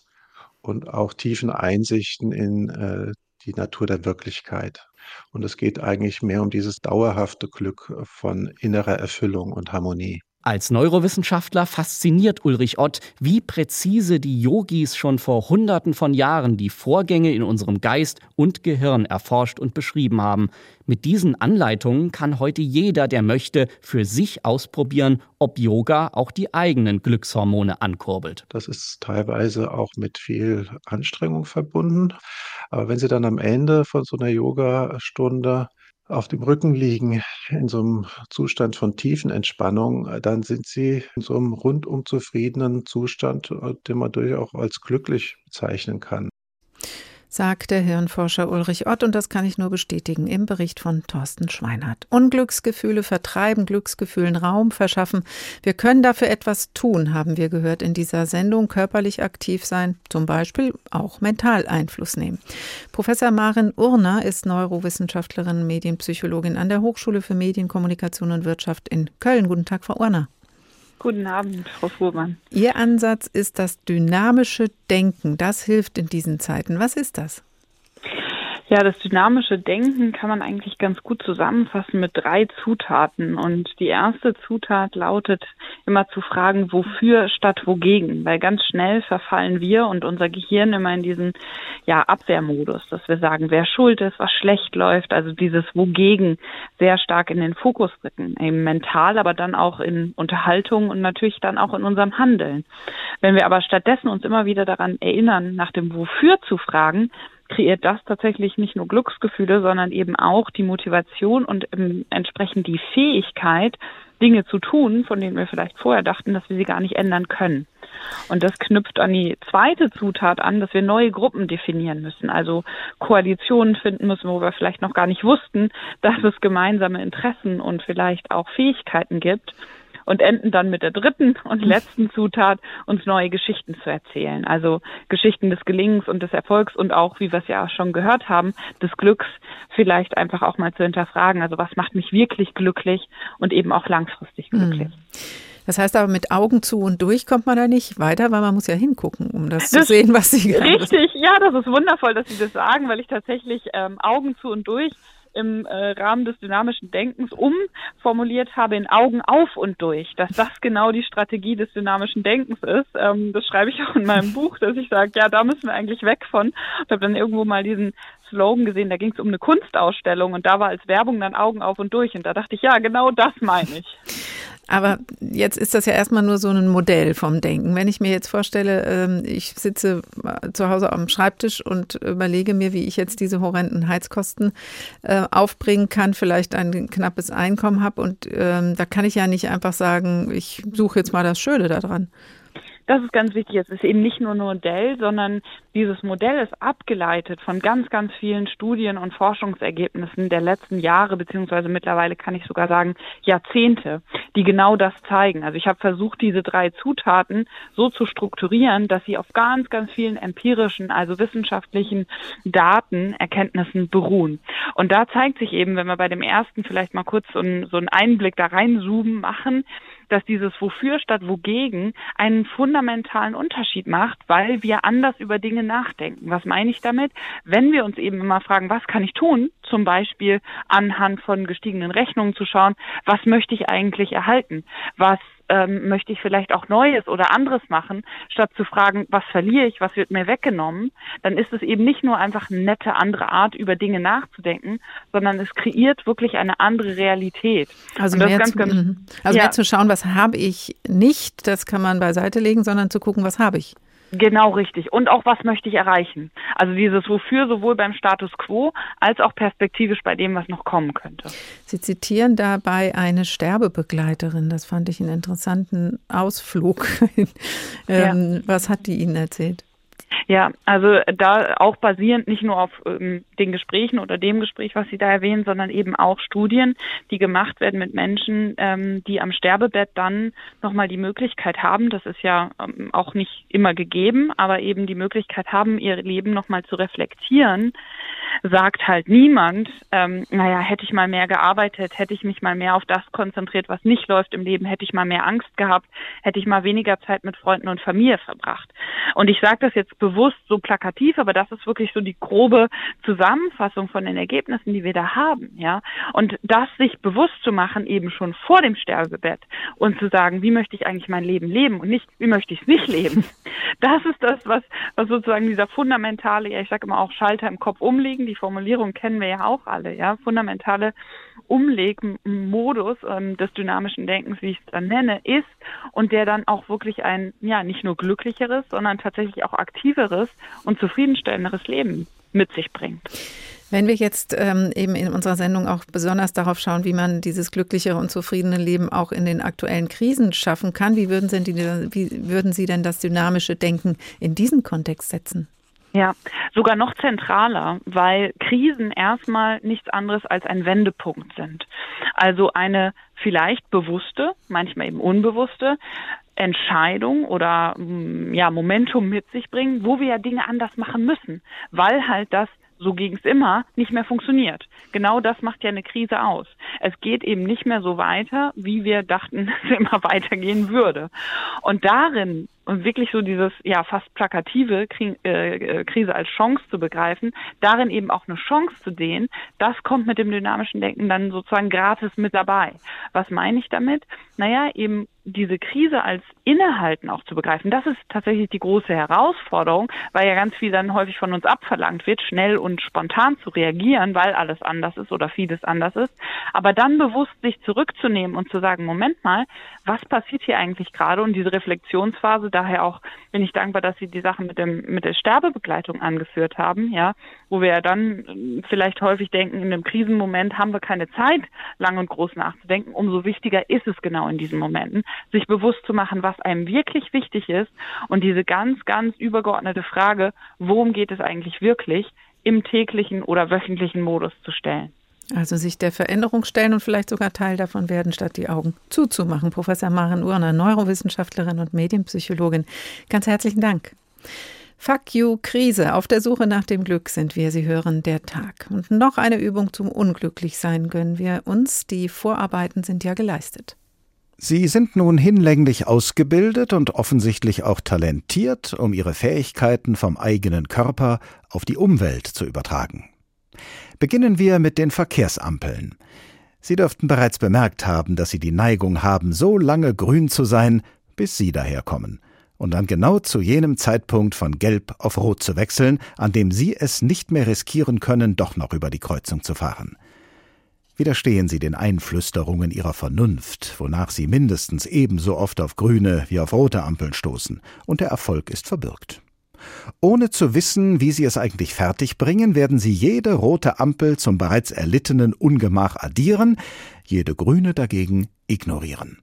und auch tiefen Einsichten in äh, die Natur der Wirklichkeit. Und es geht eigentlich mehr um dieses dauerhafte Glück von innerer Erfüllung und Harmonie. Als Neurowissenschaftler fasziniert Ulrich Ott, wie präzise die Yogis schon vor Hunderten von Jahren die Vorgänge in unserem Geist und Gehirn erforscht und beschrieben haben. Mit diesen Anleitungen kann heute jeder, der möchte, für sich ausprobieren, ob Yoga auch die eigenen Glückshormone ankurbelt. Das ist teilweise auch mit viel Anstrengung verbunden. Aber wenn Sie dann am Ende von so einer Yogastunde auf dem Rücken liegen in so einem Zustand von tiefen Entspannung, äh, dann sind sie in so einem rundum zufriedenen Zustand, äh, den man durchaus auch als glücklich bezeichnen kann sagt der Hirnforscher Ulrich Ott und das kann ich nur bestätigen im Bericht von Thorsten Schweinhardt. Unglücksgefühle vertreiben, Glücksgefühlen Raum verschaffen. Wir können dafür etwas tun, haben wir gehört in dieser Sendung. Körperlich aktiv sein, zum Beispiel auch mental Einfluss nehmen. Professor Marin Urner ist Neurowissenschaftlerin, Medienpsychologin an der Hochschule für Medienkommunikation und Wirtschaft in Köln. Guten Tag, Frau Urner. Guten Abend, Frau Fuhrmann. Ihr Ansatz ist das dynamische Denken. Das hilft in diesen Zeiten. Was ist das? Ja, das dynamische Denken kann man eigentlich ganz gut zusammenfassen mit drei Zutaten. Und die erste Zutat lautet immer zu fragen, wofür statt wogegen. Weil ganz schnell verfallen wir und unser Gehirn immer in diesen ja, Abwehrmodus, dass wir sagen, wer schuld ist, was schlecht läuft. Also dieses wogegen sehr stark in den Fokus rücken. Eben mental, aber dann auch in Unterhaltung und natürlich dann auch in unserem Handeln. Wenn wir aber stattdessen uns immer wieder daran erinnern, nach dem Wofür zu fragen, kreiert das tatsächlich nicht nur Glücksgefühle, sondern eben auch die Motivation und ähm, entsprechend die Fähigkeit, Dinge zu tun, von denen wir vielleicht vorher dachten, dass wir sie gar nicht ändern können. Und das knüpft an die zweite Zutat an, dass wir neue Gruppen definieren müssen, also Koalitionen finden müssen, wo wir vielleicht noch gar nicht wussten, dass es gemeinsame Interessen und vielleicht auch Fähigkeiten gibt und enden dann mit der dritten und letzten Zutat, uns neue Geschichten zu erzählen. Also Geschichten des Gelingens und des Erfolgs und auch, wie wir es ja auch schon gehört haben, des Glücks vielleicht einfach auch mal zu hinterfragen. Also was macht mich wirklich glücklich und eben auch langfristig glücklich. Hm. Das heißt aber, mit Augen zu und durch kommt man da nicht weiter, weil man muss ja hingucken, um das, das zu sehen, was Sie gerade Richtig, ja, das ist wundervoll, dass Sie das sagen, weil ich tatsächlich ähm, Augen zu und durch im äh, Rahmen des dynamischen Denkens umformuliert habe in Augen auf und durch, dass das genau die Strategie des dynamischen Denkens ist. Ähm, das schreibe ich auch in meinem Buch, dass ich sage, ja, da müssen wir eigentlich weg von. Ich habe dann irgendwo mal diesen Slogan gesehen, da ging es um eine Kunstausstellung und da war als Werbung dann Augen auf und durch und da dachte ich, ja, genau das meine ich. Aber jetzt ist das ja erstmal nur so ein Modell vom Denken. Wenn ich mir jetzt vorstelle, ähm, ich sitze äh, zu Hause am Schreibtisch und überlege mir, wie ich jetzt diese horrenden Heizkosten äh, aufbringen kann, vielleicht ein knappes Einkommen habe und ähm, da kann ich ja nicht einfach sagen, ich suche jetzt mal das Schöne daran. Das ist ganz wichtig. Es ist eben nicht nur ein Modell, sondern dieses Modell ist abgeleitet von ganz, ganz vielen Studien und Forschungsergebnissen der letzten Jahre, beziehungsweise mittlerweile kann ich sogar sagen Jahrzehnte, die genau das zeigen. Also ich habe versucht, diese drei Zutaten so zu strukturieren, dass sie auf ganz, ganz vielen empirischen, also wissenschaftlichen Daten, Erkenntnissen beruhen. Und da zeigt sich eben, wenn wir bei dem ersten vielleicht mal kurz so einen, so einen Einblick da reinzoomen machen, dass dieses Wofür statt Wogegen einen fundamentalen Unterschied macht, weil wir anders über Dinge nachdenken. Was meine ich damit? Wenn wir uns eben immer fragen, was kann ich tun? Zum Beispiel anhand von gestiegenen Rechnungen zu schauen, was möchte ich eigentlich erhalten? Was ähm, möchte ich vielleicht auch Neues oder anderes machen, statt zu fragen, was verliere ich, was wird mir weggenommen, dann ist es eben nicht nur einfach eine nette andere Art, über Dinge nachzudenken, sondern es kreiert wirklich eine andere Realität. Also, mehr, ganz, ganz, mhm. also ja. mehr zu schauen, was habe ich nicht, das kann man beiseite legen, sondern zu gucken, was habe ich. Genau richtig. Und auch, was möchte ich erreichen? Also dieses Wofür sowohl beim Status quo als auch perspektivisch bei dem, was noch kommen könnte. Sie zitieren dabei eine Sterbebegleiterin. Das fand ich einen interessanten Ausflug. ähm, ja. Was hat die Ihnen erzählt? Ja, also da auch basierend nicht nur auf ähm, den Gesprächen oder dem Gespräch, was Sie da erwähnen, sondern eben auch Studien, die gemacht werden mit Menschen, ähm, die am Sterbebett dann nochmal die Möglichkeit haben, das ist ja ähm, auch nicht immer gegeben, aber eben die Möglichkeit haben, ihr Leben nochmal zu reflektieren, sagt halt niemand, ähm, naja, hätte ich mal mehr gearbeitet, hätte ich mich mal mehr auf das konzentriert, was nicht läuft im Leben, hätte ich mal mehr Angst gehabt, hätte ich mal weniger Zeit mit Freunden und Familie verbracht. Und ich sage das jetzt bewusst so plakativ, aber das ist wirklich so die grobe Zusammenfassung von den Ergebnissen, die wir da haben, ja. Und das sich bewusst zu machen, eben schon vor dem Sterbebett und zu sagen, wie möchte ich eigentlich mein Leben leben und nicht, wie möchte ich es nicht leben. Das ist das, was, was sozusagen dieser fundamentale, ja, ich sage immer auch Schalter im Kopf umlegen. Die Formulierung kennen wir ja auch alle, ja. Fundamentale Umlegmodus ähm, des dynamischen Denkens, wie ich es dann nenne, ist und der dann auch wirklich ein, ja, nicht nur glücklicheres, sondern tatsächlich auch aktiveres und zufriedenstellenderes Leben mit sich bringt. Wenn wir jetzt ähm, eben in unserer Sendung auch besonders darauf schauen, wie man dieses glücklichere und zufriedene Leben auch in den aktuellen Krisen schaffen kann, wie würden Sie, wie würden Sie denn das dynamische Denken in diesen Kontext setzen? Ja, sogar noch zentraler, weil Krisen erstmal nichts anderes als ein Wendepunkt sind. Also eine vielleicht bewusste, manchmal eben unbewusste Entscheidung oder mm, ja, Momentum mit sich bringen, wo wir ja Dinge anders machen müssen, weil halt das so ging es immer, nicht mehr funktioniert. Genau das macht ja eine Krise aus. Es geht eben nicht mehr so weiter, wie wir dachten, es immer weitergehen würde. Und darin und wirklich so dieses ja fast plakative äh, äh, Krise als Chance zu begreifen, darin eben auch eine Chance zu sehen, das kommt mit dem dynamischen Denken dann sozusagen gratis mit dabei. Was meine ich damit? Naja, eben diese Krise als Innehalten auch zu begreifen, das ist tatsächlich die große Herausforderung, weil ja ganz viel dann häufig von uns abverlangt wird, schnell und spontan zu reagieren, weil alles anders ist oder vieles anders ist. Aber dann bewusst sich zurückzunehmen und zu sagen, Moment mal, was passiert hier eigentlich gerade? Und diese Reflexionsphase, daher auch bin ich dankbar, dass Sie die Sachen mit dem, mit der Sterbebegleitung angeführt haben, ja, wo wir ja dann äh, vielleicht häufig denken, in einem Krisenmoment haben wir keine Zeit, lang und groß nachzudenken. Umso wichtiger ist es genau in diesen Momenten, sich bewusst zu machen, was einem wirklich wichtig ist und diese ganz, ganz übergeordnete Frage, worum geht es eigentlich wirklich, im täglichen oder wöchentlichen Modus zu stellen. Also sich der Veränderung stellen und vielleicht sogar Teil davon werden, statt die Augen zuzumachen. Professor Maren Urner, Neurowissenschaftlerin und Medienpsychologin. Ganz herzlichen Dank. Fuck you, Krise. Auf der Suche nach dem Glück sind wir. Sie hören der Tag. Und noch eine Übung zum Unglücklichsein gönnen wir uns. Die Vorarbeiten sind ja geleistet. Sie sind nun hinlänglich ausgebildet und offensichtlich auch talentiert, um ihre Fähigkeiten vom eigenen Körper auf die Umwelt zu übertragen. Beginnen wir mit den Verkehrsampeln. Sie dürften bereits bemerkt haben, dass Sie die Neigung haben, so lange grün zu sein, bis Sie daherkommen und dann genau zu jenem Zeitpunkt von Gelb auf Rot zu wechseln, an dem Sie es nicht mehr riskieren können, doch noch über die Kreuzung zu fahren. Widerstehen Sie den Einflüsterungen Ihrer Vernunft, wonach Sie mindestens ebenso oft auf grüne wie auf rote Ampeln stoßen, und der Erfolg ist verbürgt. Ohne zu wissen, wie Sie es eigentlich fertigbringen, werden Sie jede rote Ampel zum bereits erlittenen Ungemach addieren, jede grüne dagegen ignorieren.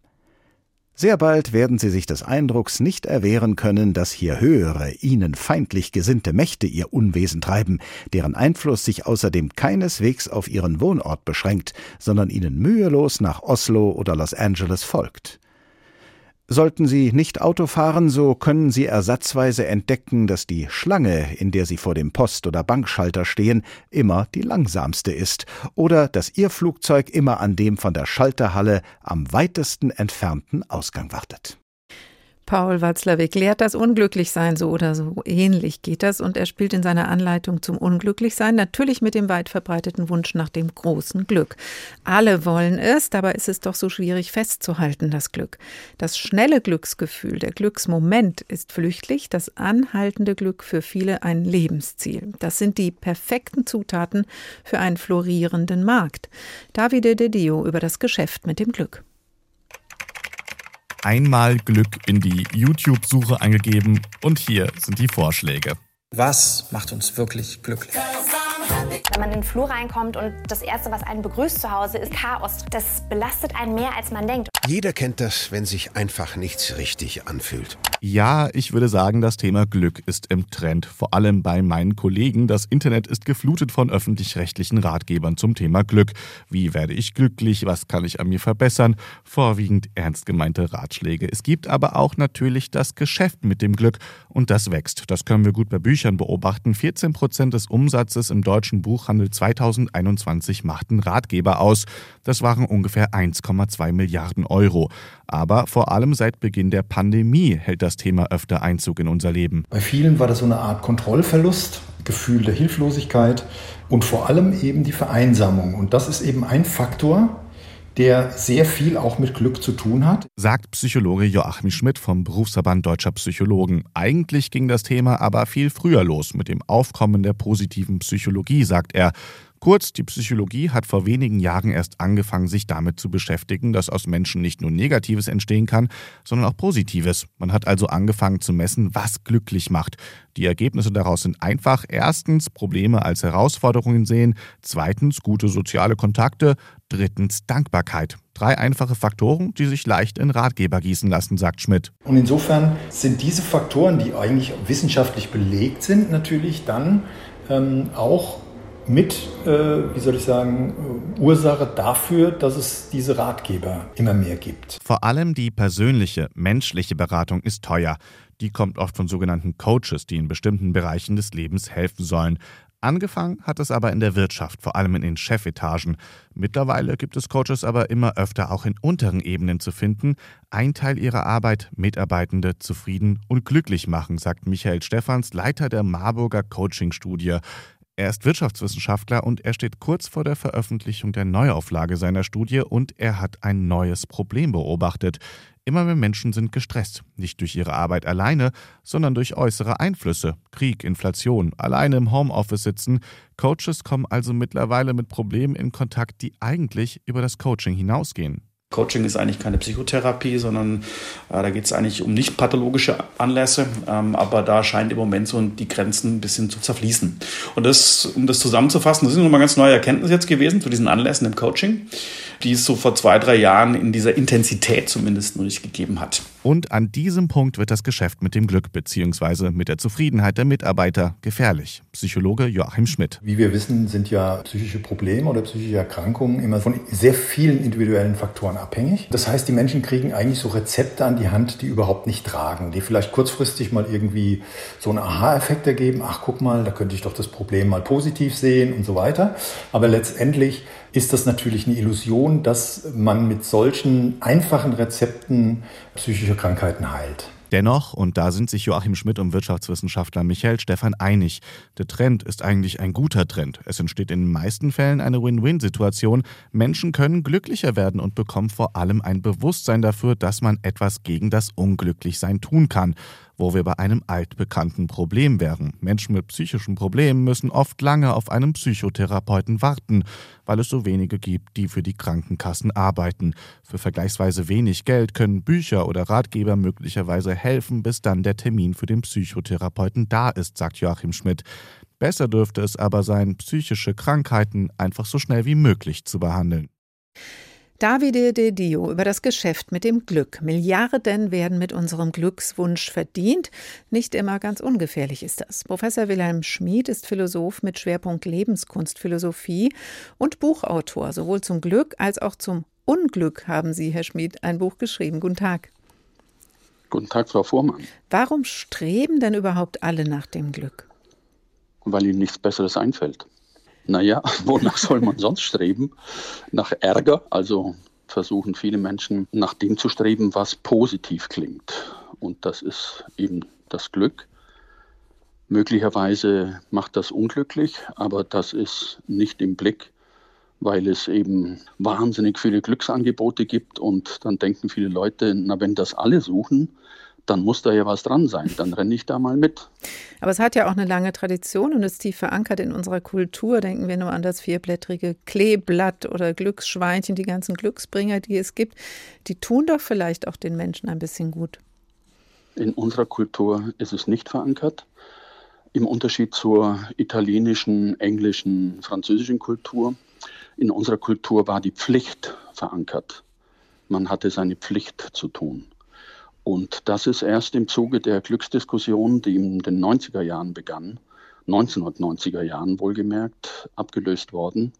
Sehr bald werden sie sich des Eindrucks nicht erwehren können, dass hier höhere, ihnen feindlich gesinnte Mächte ihr Unwesen treiben, deren Einfluss sich außerdem keineswegs auf ihren Wohnort beschränkt, sondern ihnen mühelos nach Oslo oder Los Angeles folgt. Sollten Sie nicht Auto fahren, so können Sie ersatzweise entdecken, dass die Schlange, in der Sie vor dem Post- oder Bankschalter stehen, immer die langsamste ist, oder dass Ihr Flugzeug immer an dem von der Schalterhalle am weitesten entfernten Ausgang wartet. Paul Watzlawick lehrt das Unglücklichsein so oder so ähnlich geht das und er spielt in seiner Anleitung zum Unglücklichsein natürlich mit dem weit verbreiteten Wunsch nach dem großen Glück. Alle wollen es, dabei ist es doch so schwierig festzuhalten, das Glück. Das schnelle Glücksgefühl, der Glücksmoment ist flüchtig, das anhaltende Glück für viele ein Lebensziel. Das sind die perfekten Zutaten für einen florierenden Markt. Davide De Dio über das Geschäft mit dem Glück einmal Glück in die YouTube-Suche eingegeben und hier sind die Vorschläge. Was macht uns wirklich glücklich? Wenn man in den Flur reinkommt und das Erste, was einen begrüßt zu Hause, ist Chaos. Das belastet einen mehr, als man denkt. Jeder kennt das, wenn sich einfach nichts richtig anfühlt. Ja, ich würde sagen, das Thema Glück ist im Trend, vor allem bei meinen Kollegen. Das Internet ist geflutet von öffentlich-rechtlichen Ratgebern zum Thema Glück. Wie werde ich glücklich? Was kann ich an mir verbessern? Vorwiegend ernst gemeinte Ratschläge. Es gibt aber auch natürlich das Geschäft mit dem Glück und das wächst. Das können wir gut bei Büchern beobachten. 14 Prozent des Umsatzes im deutschen Buchhandel 2021 machten Ratgeber aus. Das waren ungefähr 1,2 Milliarden Euro. Aber vor allem seit Beginn der Pandemie hält das Thema öfter Einzug in unser Leben. Bei vielen war das so eine Art Kontrollverlust, Gefühl der Hilflosigkeit und vor allem eben die Vereinsamung. Und das ist eben ein Faktor, der sehr viel auch mit Glück zu tun hat. Sagt Psychologe Joachim Schmidt vom Berufsverband Deutscher Psychologen. Eigentlich ging das Thema aber viel früher los mit dem Aufkommen der positiven Psychologie, sagt er. Kurz, die Psychologie hat vor wenigen Jahren erst angefangen, sich damit zu beschäftigen, dass aus Menschen nicht nur Negatives entstehen kann, sondern auch Positives. Man hat also angefangen zu messen, was glücklich macht. Die Ergebnisse daraus sind einfach. Erstens Probleme als Herausforderungen sehen, zweitens gute soziale Kontakte, drittens Dankbarkeit. Drei einfache Faktoren, die sich leicht in Ratgeber gießen lassen, sagt Schmidt. Und insofern sind diese Faktoren, die eigentlich wissenschaftlich belegt sind, natürlich dann ähm, auch mit, äh, wie soll ich sagen, Ursache dafür, dass es diese Ratgeber immer mehr gibt. Vor allem die persönliche, menschliche Beratung ist teuer. Die kommt oft von sogenannten Coaches, die in bestimmten Bereichen des Lebens helfen sollen. Angefangen hat es aber in der Wirtschaft, vor allem in den Chefetagen. Mittlerweile gibt es Coaches aber immer öfter auch in unteren Ebenen zu finden. Ein Teil ihrer Arbeit, Mitarbeitende zufrieden und glücklich machen, sagt Michael Stephans, Leiter der Marburger Coaching-Studie. Er ist Wirtschaftswissenschaftler und er steht kurz vor der Veröffentlichung der Neuauflage seiner Studie und er hat ein neues Problem beobachtet. Immer mehr Menschen sind gestresst, nicht durch ihre Arbeit alleine, sondern durch äußere Einflüsse, Krieg, Inflation, alleine im Homeoffice sitzen. Coaches kommen also mittlerweile mit Problemen in Kontakt, die eigentlich über das Coaching hinausgehen. Coaching ist eigentlich keine Psychotherapie, sondern äh, da geht es eigentlich um nicht pathologische Anlässe, ähm, aber da scheint im Moment so die Grenzen ein bisschen zu zerfließen. Und das, um das zusammenzufassen, das sind nochmal ganz neue Erkenntnisse jetzt gewesen zu diesen Anlässen im Coaching die es so vor zwei, drei Jahren in dieser Intensität zumindest noch nicht gegeben hat. Und an diesem Punkt wird das Geschäft mit dem Glück bzw. mit der Zufriedenheit der Mitarbeiter gefährlich. Psychologe Joachim Schmidt. Wie wir wissen, sind ja psychische Probleme oder psychische Erkrankungen immer von sehr vielen individuellen Faktoren abhängig. Das heißt, die Menschen kriegen eigentlich so Rezepte an die Hand, die überhaupt nicht tragen, die vielleicht kurzfristig mal irgendwie so einen Aha-Effekt ergeben. Ach, guck mal, da könnte ich doch das Problem mal positiv sehen und so weiter. Aber letztendlich ist das natürlich eine Illusion, dass man mit solchen einfachen Rezepten psychische Krankheiten heilt. Dennoch, und da sind sich Joachim Schmidt und Wirtschaftswissenschaftler Michael Stephan einig, der Trend ist eigentlich ein guter Trend. Es entsteht in den meisten Fällen eine Win-Win-Situation. Menschen können glücklicher werden und bekommen vor allem ein Bewusstsein dafür, dass man etwas gegen das Unglücklichsein tun kann wo wir bei einem altbekannten Problem wären. Menschen mit psychischen Problemen müssen oft lange auf einen Psychotherapeuten warten, weil es so wenige gibt, die für die Krankenkassen arbeiten. Für vergleichsweise wenig Geld können Bücher oder Ratgeber möglicherweise helfen, bis dann der Termin für den Psychotherapeuten da ist, sagt Joachim Schmidt. Besser dürfte es aber sein, psychische Krankheiten einfach so schnell wie möglich zu behandeln. Davide De Dio über das Geschäft mit dem Glück. Milliarden werden mit unserem Glückswunsch verdient. Nicht immer ganz ungefährlich ist das. Professor Wilhelm Schmid ist Philosoph mit Schwerpunkt Lebenskunstphilosophie und Buchautor. Sowohl zum Glück als auch zum Unglück haben Sie, Herr Schmid, ein Buch geschrieben. Guten Tag. Guten Tag, Frau Vormann. Warum streben denn überhaupt alle nach dem Glück? Weil ihnen nichts Besseres einfällt. Naja, wonach soll man sonst streben? Nach Ärger. Also versuchen viele Menschen nach dem zu streben, was positiv klingt. Und das ist eben das Glück. Möglicherweise macht das unglücklich, aber das ist nicht im Blick, weil es eben wahnsinnig viele Glücksangebote gibt und dann denken viele Leute, na wenn das alle suchen, dann muss da ja was dran sein. Dann renne ich da mal mit. Aber es hat ja auch eine lange Tradition und ist tief verankert in unserer Kultur. Denken wir nur an das vierblättrige Kleeblatt oder Glücksschweinchen, die ganzen Glücksbringer, die es gibt. Die tun doch vielleicht auch den Menschen ein bisschen gut. In unserer Kultur ist es nicht verankert. Im Unterschied zur italienischen, englischen, französischen Kultur. In unserer Kultur war die Pflicht verankert. Man hatte seine Pflicht zu tun. Und das ist erst im Zuge der Glücksdiskussion, die in den 90er Jahren begann, 1990er Jahren wohlgemerkt, abgelöst worden.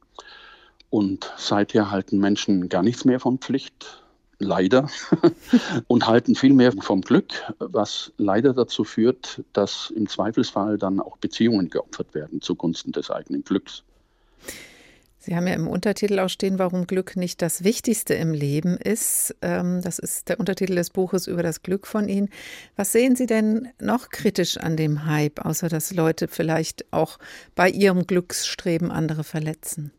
Und seither halten Menschen gar nichts mehr von Pflicht, leider, und halten viel mehr vom Glück, was leider dazu führt, dass im Zweifelsfall dann auch Beziehungen geopfert werden zugunsten des eigenen Glücks. Sie haben ja im Untertitel auch stehen, warum Glück nicht das Wichtigste im Leben ist. Ähm, das ist der Untertitel des Buches über das Glück von Ihnen. Was sehen Sie denn noch kritisch an dem Hype, außer dass Leute vielleicht auch bei ihrem Glücksstreben andere verletzen?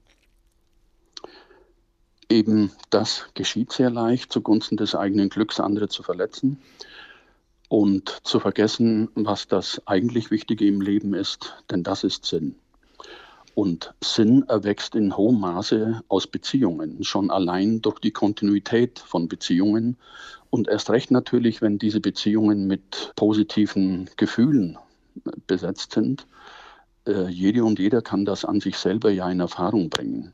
Eben das geschieht sehr leicht, zugunsten des eigenen Glücks andere zu verletzen und zu vergessen, was das eigentlich Wichtige im Leben ist, denn das ist Sinn. Und Sinn erwächst in hohem Maße aus Beziehungen, schon allein durch die Kontinuität von Beziehungen und erst recht natürlich, wenn diese Beziehungen mit positiven Gefühlen besetzt sind. Äh, jede und jeder kann das an sich selber ja in Erfahrung bringen.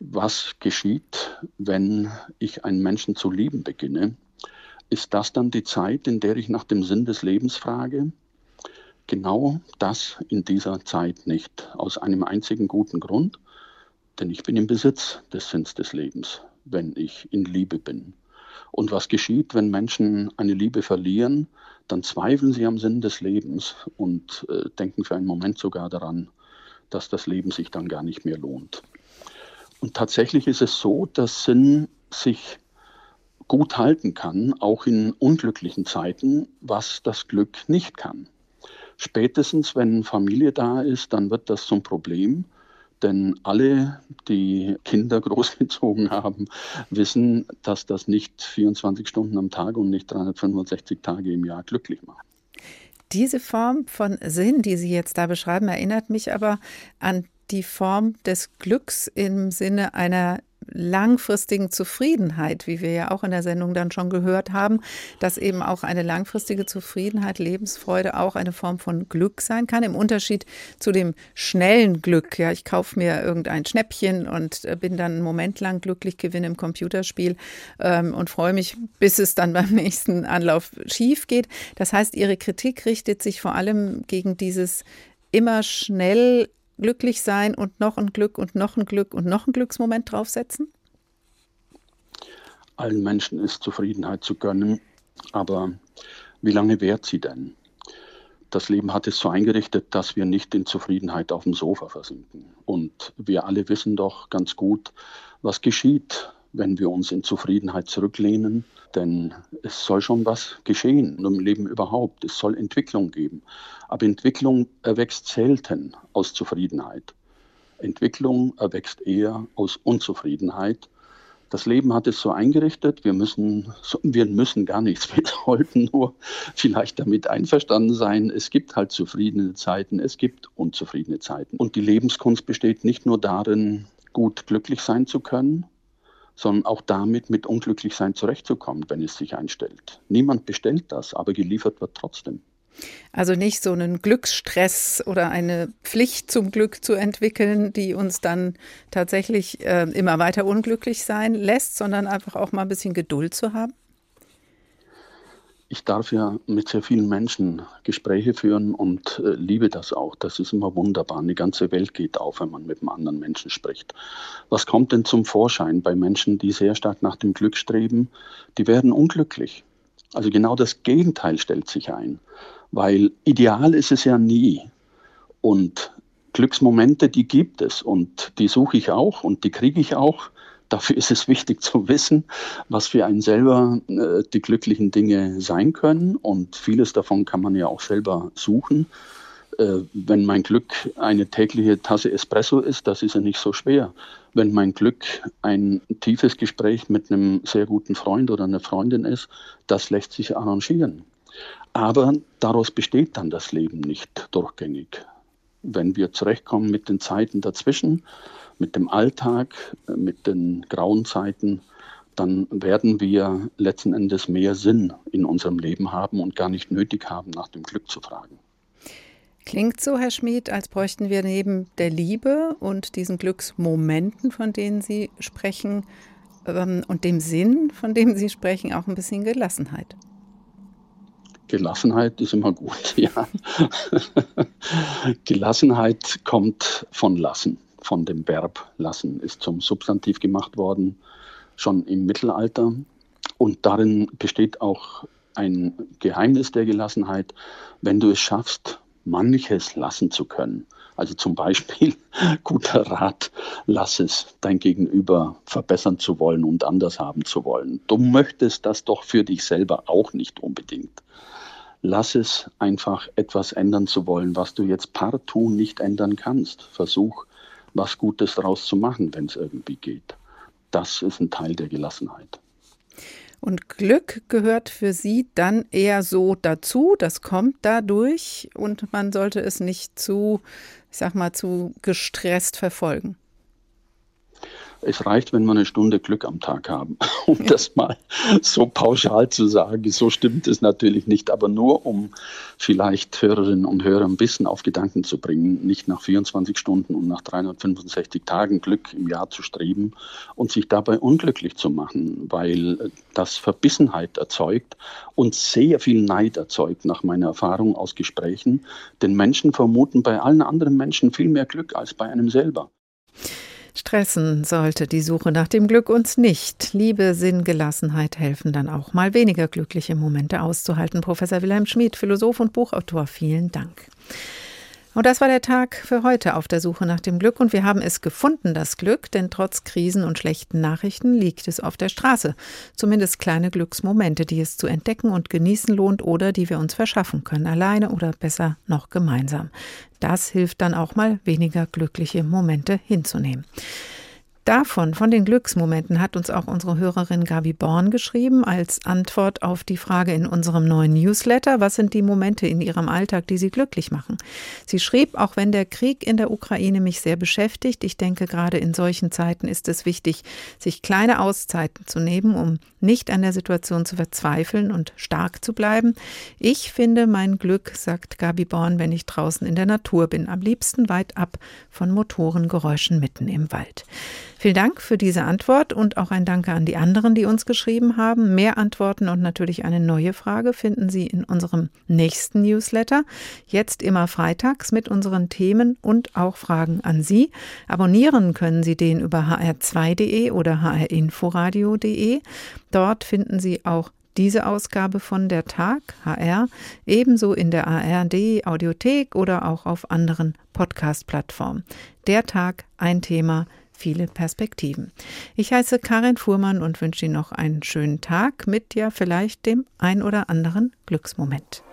Was geschieht, wenn ich einen Menschen zu lieben beginne? Ist das dann die Zeit, in der ich nach dem Sinn des Lebens frage? Genau das in dieser Zeit nicht. Aus einem einzigen guten Grund, denn ich bin im Besitz des Sinns des Lebens, wenn ich in Liebe bin. Und was geschieht, wenn Menschen eine Liebe verlieren, dann zweifeln sie am Sinn des Lebens und äh, denken für einen Moment sogar daran, dass das Leben sich dann gar nicht mehr lohnt. Und tatsächlich ist es so, dass Sinn sich gut halten kann, auch in unglücklichen Zeiten, was das Glück nicht kann. Spätestens, wenn Familie da ist, dann wird das zum Problem. Denn alle, die Kinder großgezogen haben, wissen, dass das nicht 24 Stunden am Tag und nicht 365 Tage im Jahr glücklich macht. Diese Form von Sinn, die Sie jetzt da beschreiben, erinnert mich aber an die Form des Glücks im Sinne einer langfristigen Zufriedenheit, wie wir ja auch in der Sendung dann schon gehört haben, dass eben auch eine langfristige Zufriedenheit, Lebensfreude auch eine Form von Glück sein kann, im Unterschied zu dem schnellen Glück. Ja, ich kaufe mir irgendein Schnäppchen und äh, bin dann einen Moment lang glücklich, gewinne im Computerspiel ähm, und freue mich, bis es dann beim nächsten Anlauf schief geht. Das heißt, Ihre Kritik richtet sich vor allem gegen dieses immer schnell glücklich sein und noch ein Glück und noch ein Glück und noch ein Glücksmoment draufsetzen? allen Menschen ist, Zufriedenheit zu gönnen. Aber wie lange währt sie denn? Das Leben hat es so eingerichtet, dass wir nicht in Zufriedenheit auf dem Sofa versinken. Und wir alle wissen doch ganz gut, was geschieht, wenn wir uns in Zufriedenheit zurücklehnen. Denn es soll schon was geschehen im Leben überhaupt. Es soll Entwicklung geben. Aber Entwicklung erwächst selten aus Zufriedenheit. Entwicklung erwächst eher aus Unzufriedenheit. Das Leben hat es so eingerichtet, wir müssen, wir müssen gar nichts, wir sollten nur vielleicht damit einverstanden sein. Es gibt halt zufriedene Zeiten, es gibt unzufriedene Zeiten. Und die Lebenskunst besteht nicht nur darin, gut glücklich sein zu können, sondern auch damit, mit Unglücklichsein zurechtzukommen, wenn es sich einstellt. Niemand bestellt das, aber geliefert wird trotzdem. Also nicht so einen Glücksstress oder eine Pflicht zum Glück zu entwickeln, die uns dann tatsächlich äh, immer weiter unglücklich sein lässt, sondern einfach auch mal ein bisschen Geduld zu haben? Ich darf ja mit sehr vielen Menschen Gespräche führen und äh, liebe das auch. Das ist immer wunderbar. Die ganze Welt geht auf, wenn man mit einem anderen Menschen spricht. Was kommt denn zum Vorschein bei Menschen, die sehr stark nach dem Glück streben? Die werden unglücklich. Also genau das Gegenteil stellt sich ein. Weil ideal ist es ja nie. Und Glücksmomente, die gibt es und die suche ich auch und die kriege ich auch. Dafür ist es wichtig zu wissen, was für einen selber äh, die glücklichen Dinge sein können. Und vieles davon kann man ja auch selber suchen. Äh, wenn mein Glück eine tägliche Tasse Espresso ist, das ist ja nicht so schwer. Wenn mein Glück ein tiefes Gespräch mit einem sehr guten Freund oder einer Freundin ist, das lässt sich arrangieren. Aber daraus besteht dann das Leben nicht durchgängig. Wenn wir zurechtkommen mit den Zeiten dazwischen, mit dem Alltag, mit den grauen Zeiten, dann werden wir letzten Endes mehr Sinn in unserem Leben haben und gar nicht nötig haben, nach dem Glück zu fragen. Klingt so, Herr Schmid, als bräuchten wir neben der Liebe und diesen Glücksmomenten, von denen Sie sprechen, ähm, und dem Sinn, von dem Sie sprechen, auch ein bisschen Gelassenheit. Gelassenheit ist immer gut, ja. Gelassenheit kommt von lassen von dem Verb lassen, ist zum Substantiv gemacht worden, schon im Mittelalter. Und darin besteht auch ein Geheimnis der Gelassenheit, wenn du es schaffst, manches lassen zu können. Also zum Beispiel guter Rat, lass es dein Gegenüber verbessern zu wollen und anders haben zu wollen. Du möchtest das doch für dich selber auch nicht unbedingt. Lass es einfach etwas ändern zu wollen, was du jetzt partout nicht ändern kannst. Versuch was Gutes daraus zu machen, wenn es irgendwie geht. Das ist ein Teil der Gelassenheit. Und Glück gehört für Sie dann eher so dazu, das kommt dadurch und man sollte es nicht zu, ich sag mal, zu gestresst verfolgen. Es reicht, wenn wir eine Stunde Glück am Tag haben, um das mal so pauschal zu sagen. So stimmt es natürlich nicht, aber nur um vielleicht Hörerinnen und Hörer ein bisschen auf Gedanken zu bringen, nicht nach 24 Stunden und nach 365 Tagen Glück im Jahr zu streben und sich dabei unglücklich zu machen, weil das Verbissenheit erzeugt und sehr viel Neid erzeugt, nach meiner Erfahrung aus Gesprächen. Denn Menschen vermuten bei allen anderen Menschen viel mehr Glück als bei einem selber. Stressen sollte die Suche nach dem Glück uns nicht. Liebe, Sinn, Gelassenheit helfen dann auch mal weniger glückliche Momente auszuhalten. Professor Wilhelm Schmid, Philosoph und Buchautor, vielen Dank. Und das war der Tag für heute auf der Suche nach dem Glück. Und wir haben es gefunden, das Glück, denn trotz Krisen und schlechten Nachrichten liegt es auf der Straße. Zumindest kleine Glücksmomente, die es zu entdecken und genießen lohnt oder die wir uns verschaffen können, alleine oder besser noch gemeinsam. Das hilft dann auch mal, weniger glückliche Momente hinzunehmen. Davon, von den Glücksmomenten, hat uns auch unsere Hörerin Gabi Born geschrieben als Antwort auf die Frage in unserem neuen Newsletter, was sind die Momente in ihrem Alltag, die sie glücklich machen. Sie schrieb, auch wenn der Krieg in der Ukraine mich sehr beschäftigt, ich denke, gerade in solchen Zeiten ist es wichtig, sich kleine Auszeiten zu nehmen, um nicht an der Situation zu verzweifeln und stark zu bleiben. Ich finde mein Glück, sagt Gabi Born, wenn ich draußen in der Natur bin, am liebsten weit ab von Motorengeräuschen mitten im Wald. Vielen Dank für diese Antwort und auch ein Danke an die anderen, die uns geschrieben haben. Mehr Antworten und natürlich eine neue Frage finden Sie in unserem nächsten Newsletter. Jetzt immer freitags mit unseren Themen und auch Fragen an Sie. Abonnieren können Sie den über hr2.de oder hrinforadio.de. Dort finden Sie auch diese Ausgabe von der Tag HR ebenso in der ARD Audiothek oder auch auf anderen Podcast-Plattformen. Der Tag, ein Thema, viele Perspektiven. Ich heiße Karin Fuhrmann und wünsche Ihnen noch einen schönen Tag mit ja vielleicht dem ein oder anderen Glücksmoment.